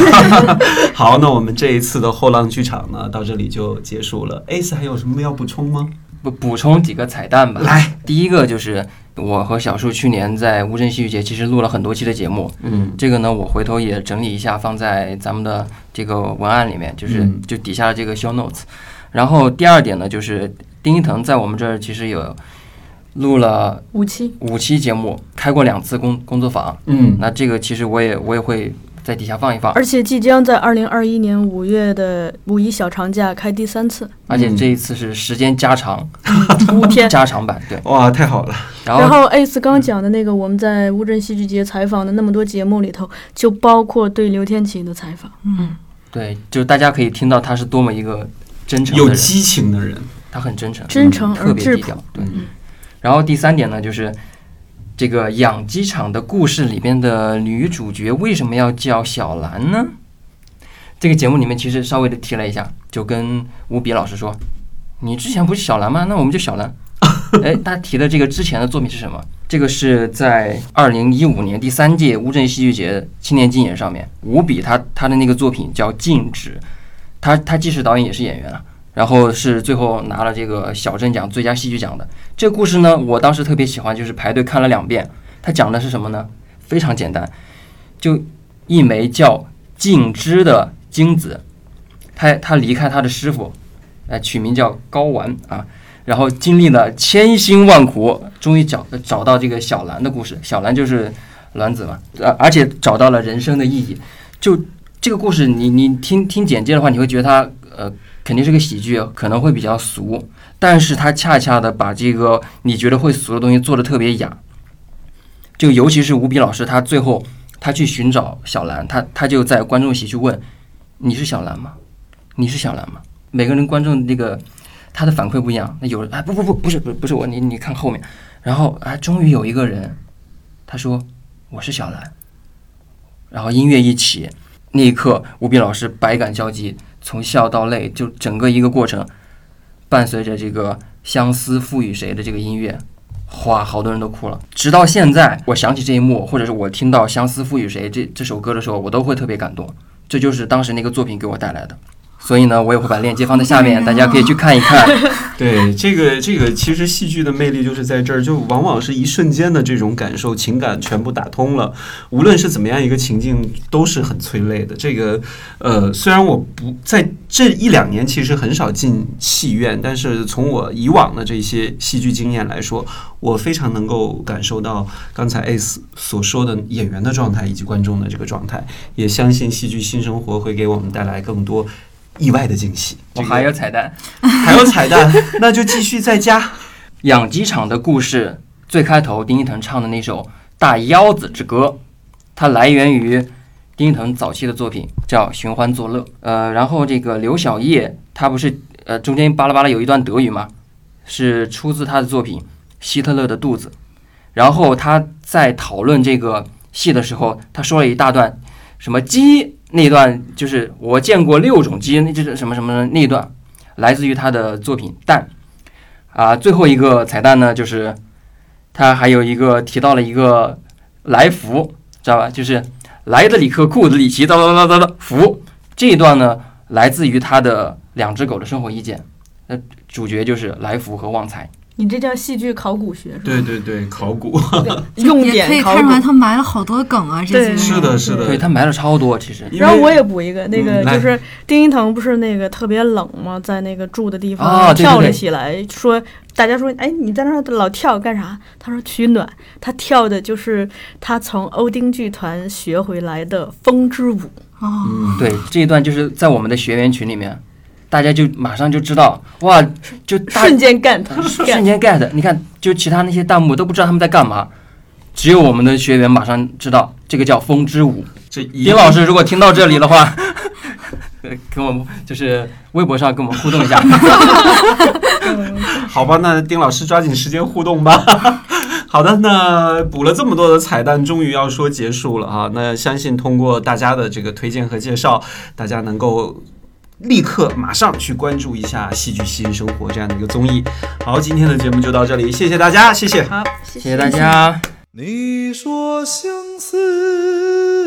好，那我们这一次的后浪剧场呢，到这里就结束了。Ace 还有什么要补充吗？
补补充几个彩蛋吧。
来，
第一个就是我和小树去年在乌镇戏剧节其实录了很多期的节目，
嗯
这个呢我回头也整理一下放在咱们的这个文案里面，就是
嗯
就底下的这个 show notes。然后第二点呢，就是丁一腾在我们这儿其实有录了
五期，
五期节目，开过两次工工作坊。
嗯
那这个其实我也我也会在底下放一放，
而且即将在二零二一年五月的五一小长假开第三次，
而且这一次是时间加长
五天。
加长版，对。
哇，太好了，
然后
然后 Ace 刚讲的那个我们在乌镇戏剧节采访的那么多节目里头，就包括对刘天琴的采访。
嗯，
对，就大家可以听到他是多么一个真诚，
有激情的人，
他很真诚，
真诚
特
而质朴。
别低调。对，
嗯。
然后第三点呢，就是这个养鸡场的故事里边的女主角为什么要叫小兰呢？这个节目里面其实稍微的提了一下，就跟吴比老师说：“你之前不是小兰吗？那我们就小兰。”哎，他提的这个之前的作品是什么？这个是在二零一五年第三届乌镇戏剧节青年竞演上面，吴比他他的那个作品叫《静止》，他他既是导演也是演员啊，然后是最后拿了这个小镇奖最佳戏剧奖的。这个故事呢，我当时特别喜欢，就是排队看了两遍。它讲的是什么呢？非常简单，就一枚叫静之的精子，他他离开他的师傅，呃，取名叫睾丸啊，然后经历了千辛万苦，终于找找到这个小兰的故事。小兰就是卵子嘛，呃，而且找到了人生的意义。就这个故事你，你听听简介的话，你会觉得它呃肯定是个喜剧，可能会比较俗，但是它恰恰的把这个你觉得会俗的东西做的特别雅。就尤其是吴比老师，他最后他去寻找小兰，他他就在观众席去问：“你是小兰吗？你是小兰吗？”每个人观众那个他的反馈不一样。那有人哎不不不不是不不是我，你你看后面，然后哎终于有一个人他说我是小兰，然后音乐一起，那一刻吴比老师百感交集，从笑到泪，就整个一个过程，伴随着这个相思赋予谁的这个音乐，哇，好多人都哭了。直到现在，我想起这一幕，或者是我听到《相思赋予谁》这这首歌的时候，我都会特别感动。这就是当时那个作品给我带来的。所以呢，我也会把链接放在下面，大家可以去看一看。
对，这个这个其实戏剧的魅力就是在这儿，就往往是一瞬间的这种感受、情感全部打通了。无论是怎么样一个情境，都是很催泪的。这个呃，虽然我不在这一两年其实很少进戏院，但是从我以往的这些戏剧经验来说，我非常能够感受到刚才 Ace 所说的演员的状态以及观众的这个状态。也相信戏剧新生活会给我们带来更多意外的惊喜。
我还有彩蛋，
还有彩蛋，那就继续再加。
养鸡场的故事最开头，丁一腾唱的那首《大腰子之歌》，它来源于丁一腾早期的作品，叫《寻欢作乐》。呃，然后这个刘晓叶，他不是呃中间巴拉巴拉有一段德语吗？是出自他的作品《希特勒的肚子》。然后他在讨论这个戏的时候，他说了一大段什么鸡那一段，就是我见过六种鸡，那就是什么什么那一段，来自于他的作品《蛋》。啊，最后一个彩蛋呢，就是他还有一个提到了一个来福，知道吧？就是来的里克，库的里奇，哒哒哒哒哒福。这一段呢，来自于他的两只狗的生活意见。那主角就是来福和旺财。
你这叫戏剧考古学是吧？
对对对，考古
用
点可以看出来，他埋了好多梗啊，这
对
几年
是的，是的，
对他埋了超多，其实。
然后我也补一个，那个就是丁一腾不是那个特别冷吗？在那个住的地方、跳了
对。
起来，说大家说，哎，你在那儿老跳干啥？他说取暖，他跳的就是他从欧丁剧团学回来的风之舞。
哦，
嗯，
对这一段就是在我们的学员群里面，大家就马上就知道，哇，就
瞬间 get
瞬间 get。你看，就其他那些弹幕都不知道他们在干嘛，只有我们的学员马上知道这个叫风之舞。
这一
丁老师如果听到这里的话，呃 跟我们就是微博上跟我们互动一下。
好吧，那丁老师抓紧时间互动吧。好的，那补了这么多的彩蛋，终于要说结束了啊。那相信通过大家的这个推荐和介绍，大家能够立刻马上去关注一下戏剧、新生活这样的一个综艺。好，今天的节目就到这里，谢谢大家，谢谢。
好，
谢谢大家。
你说相思。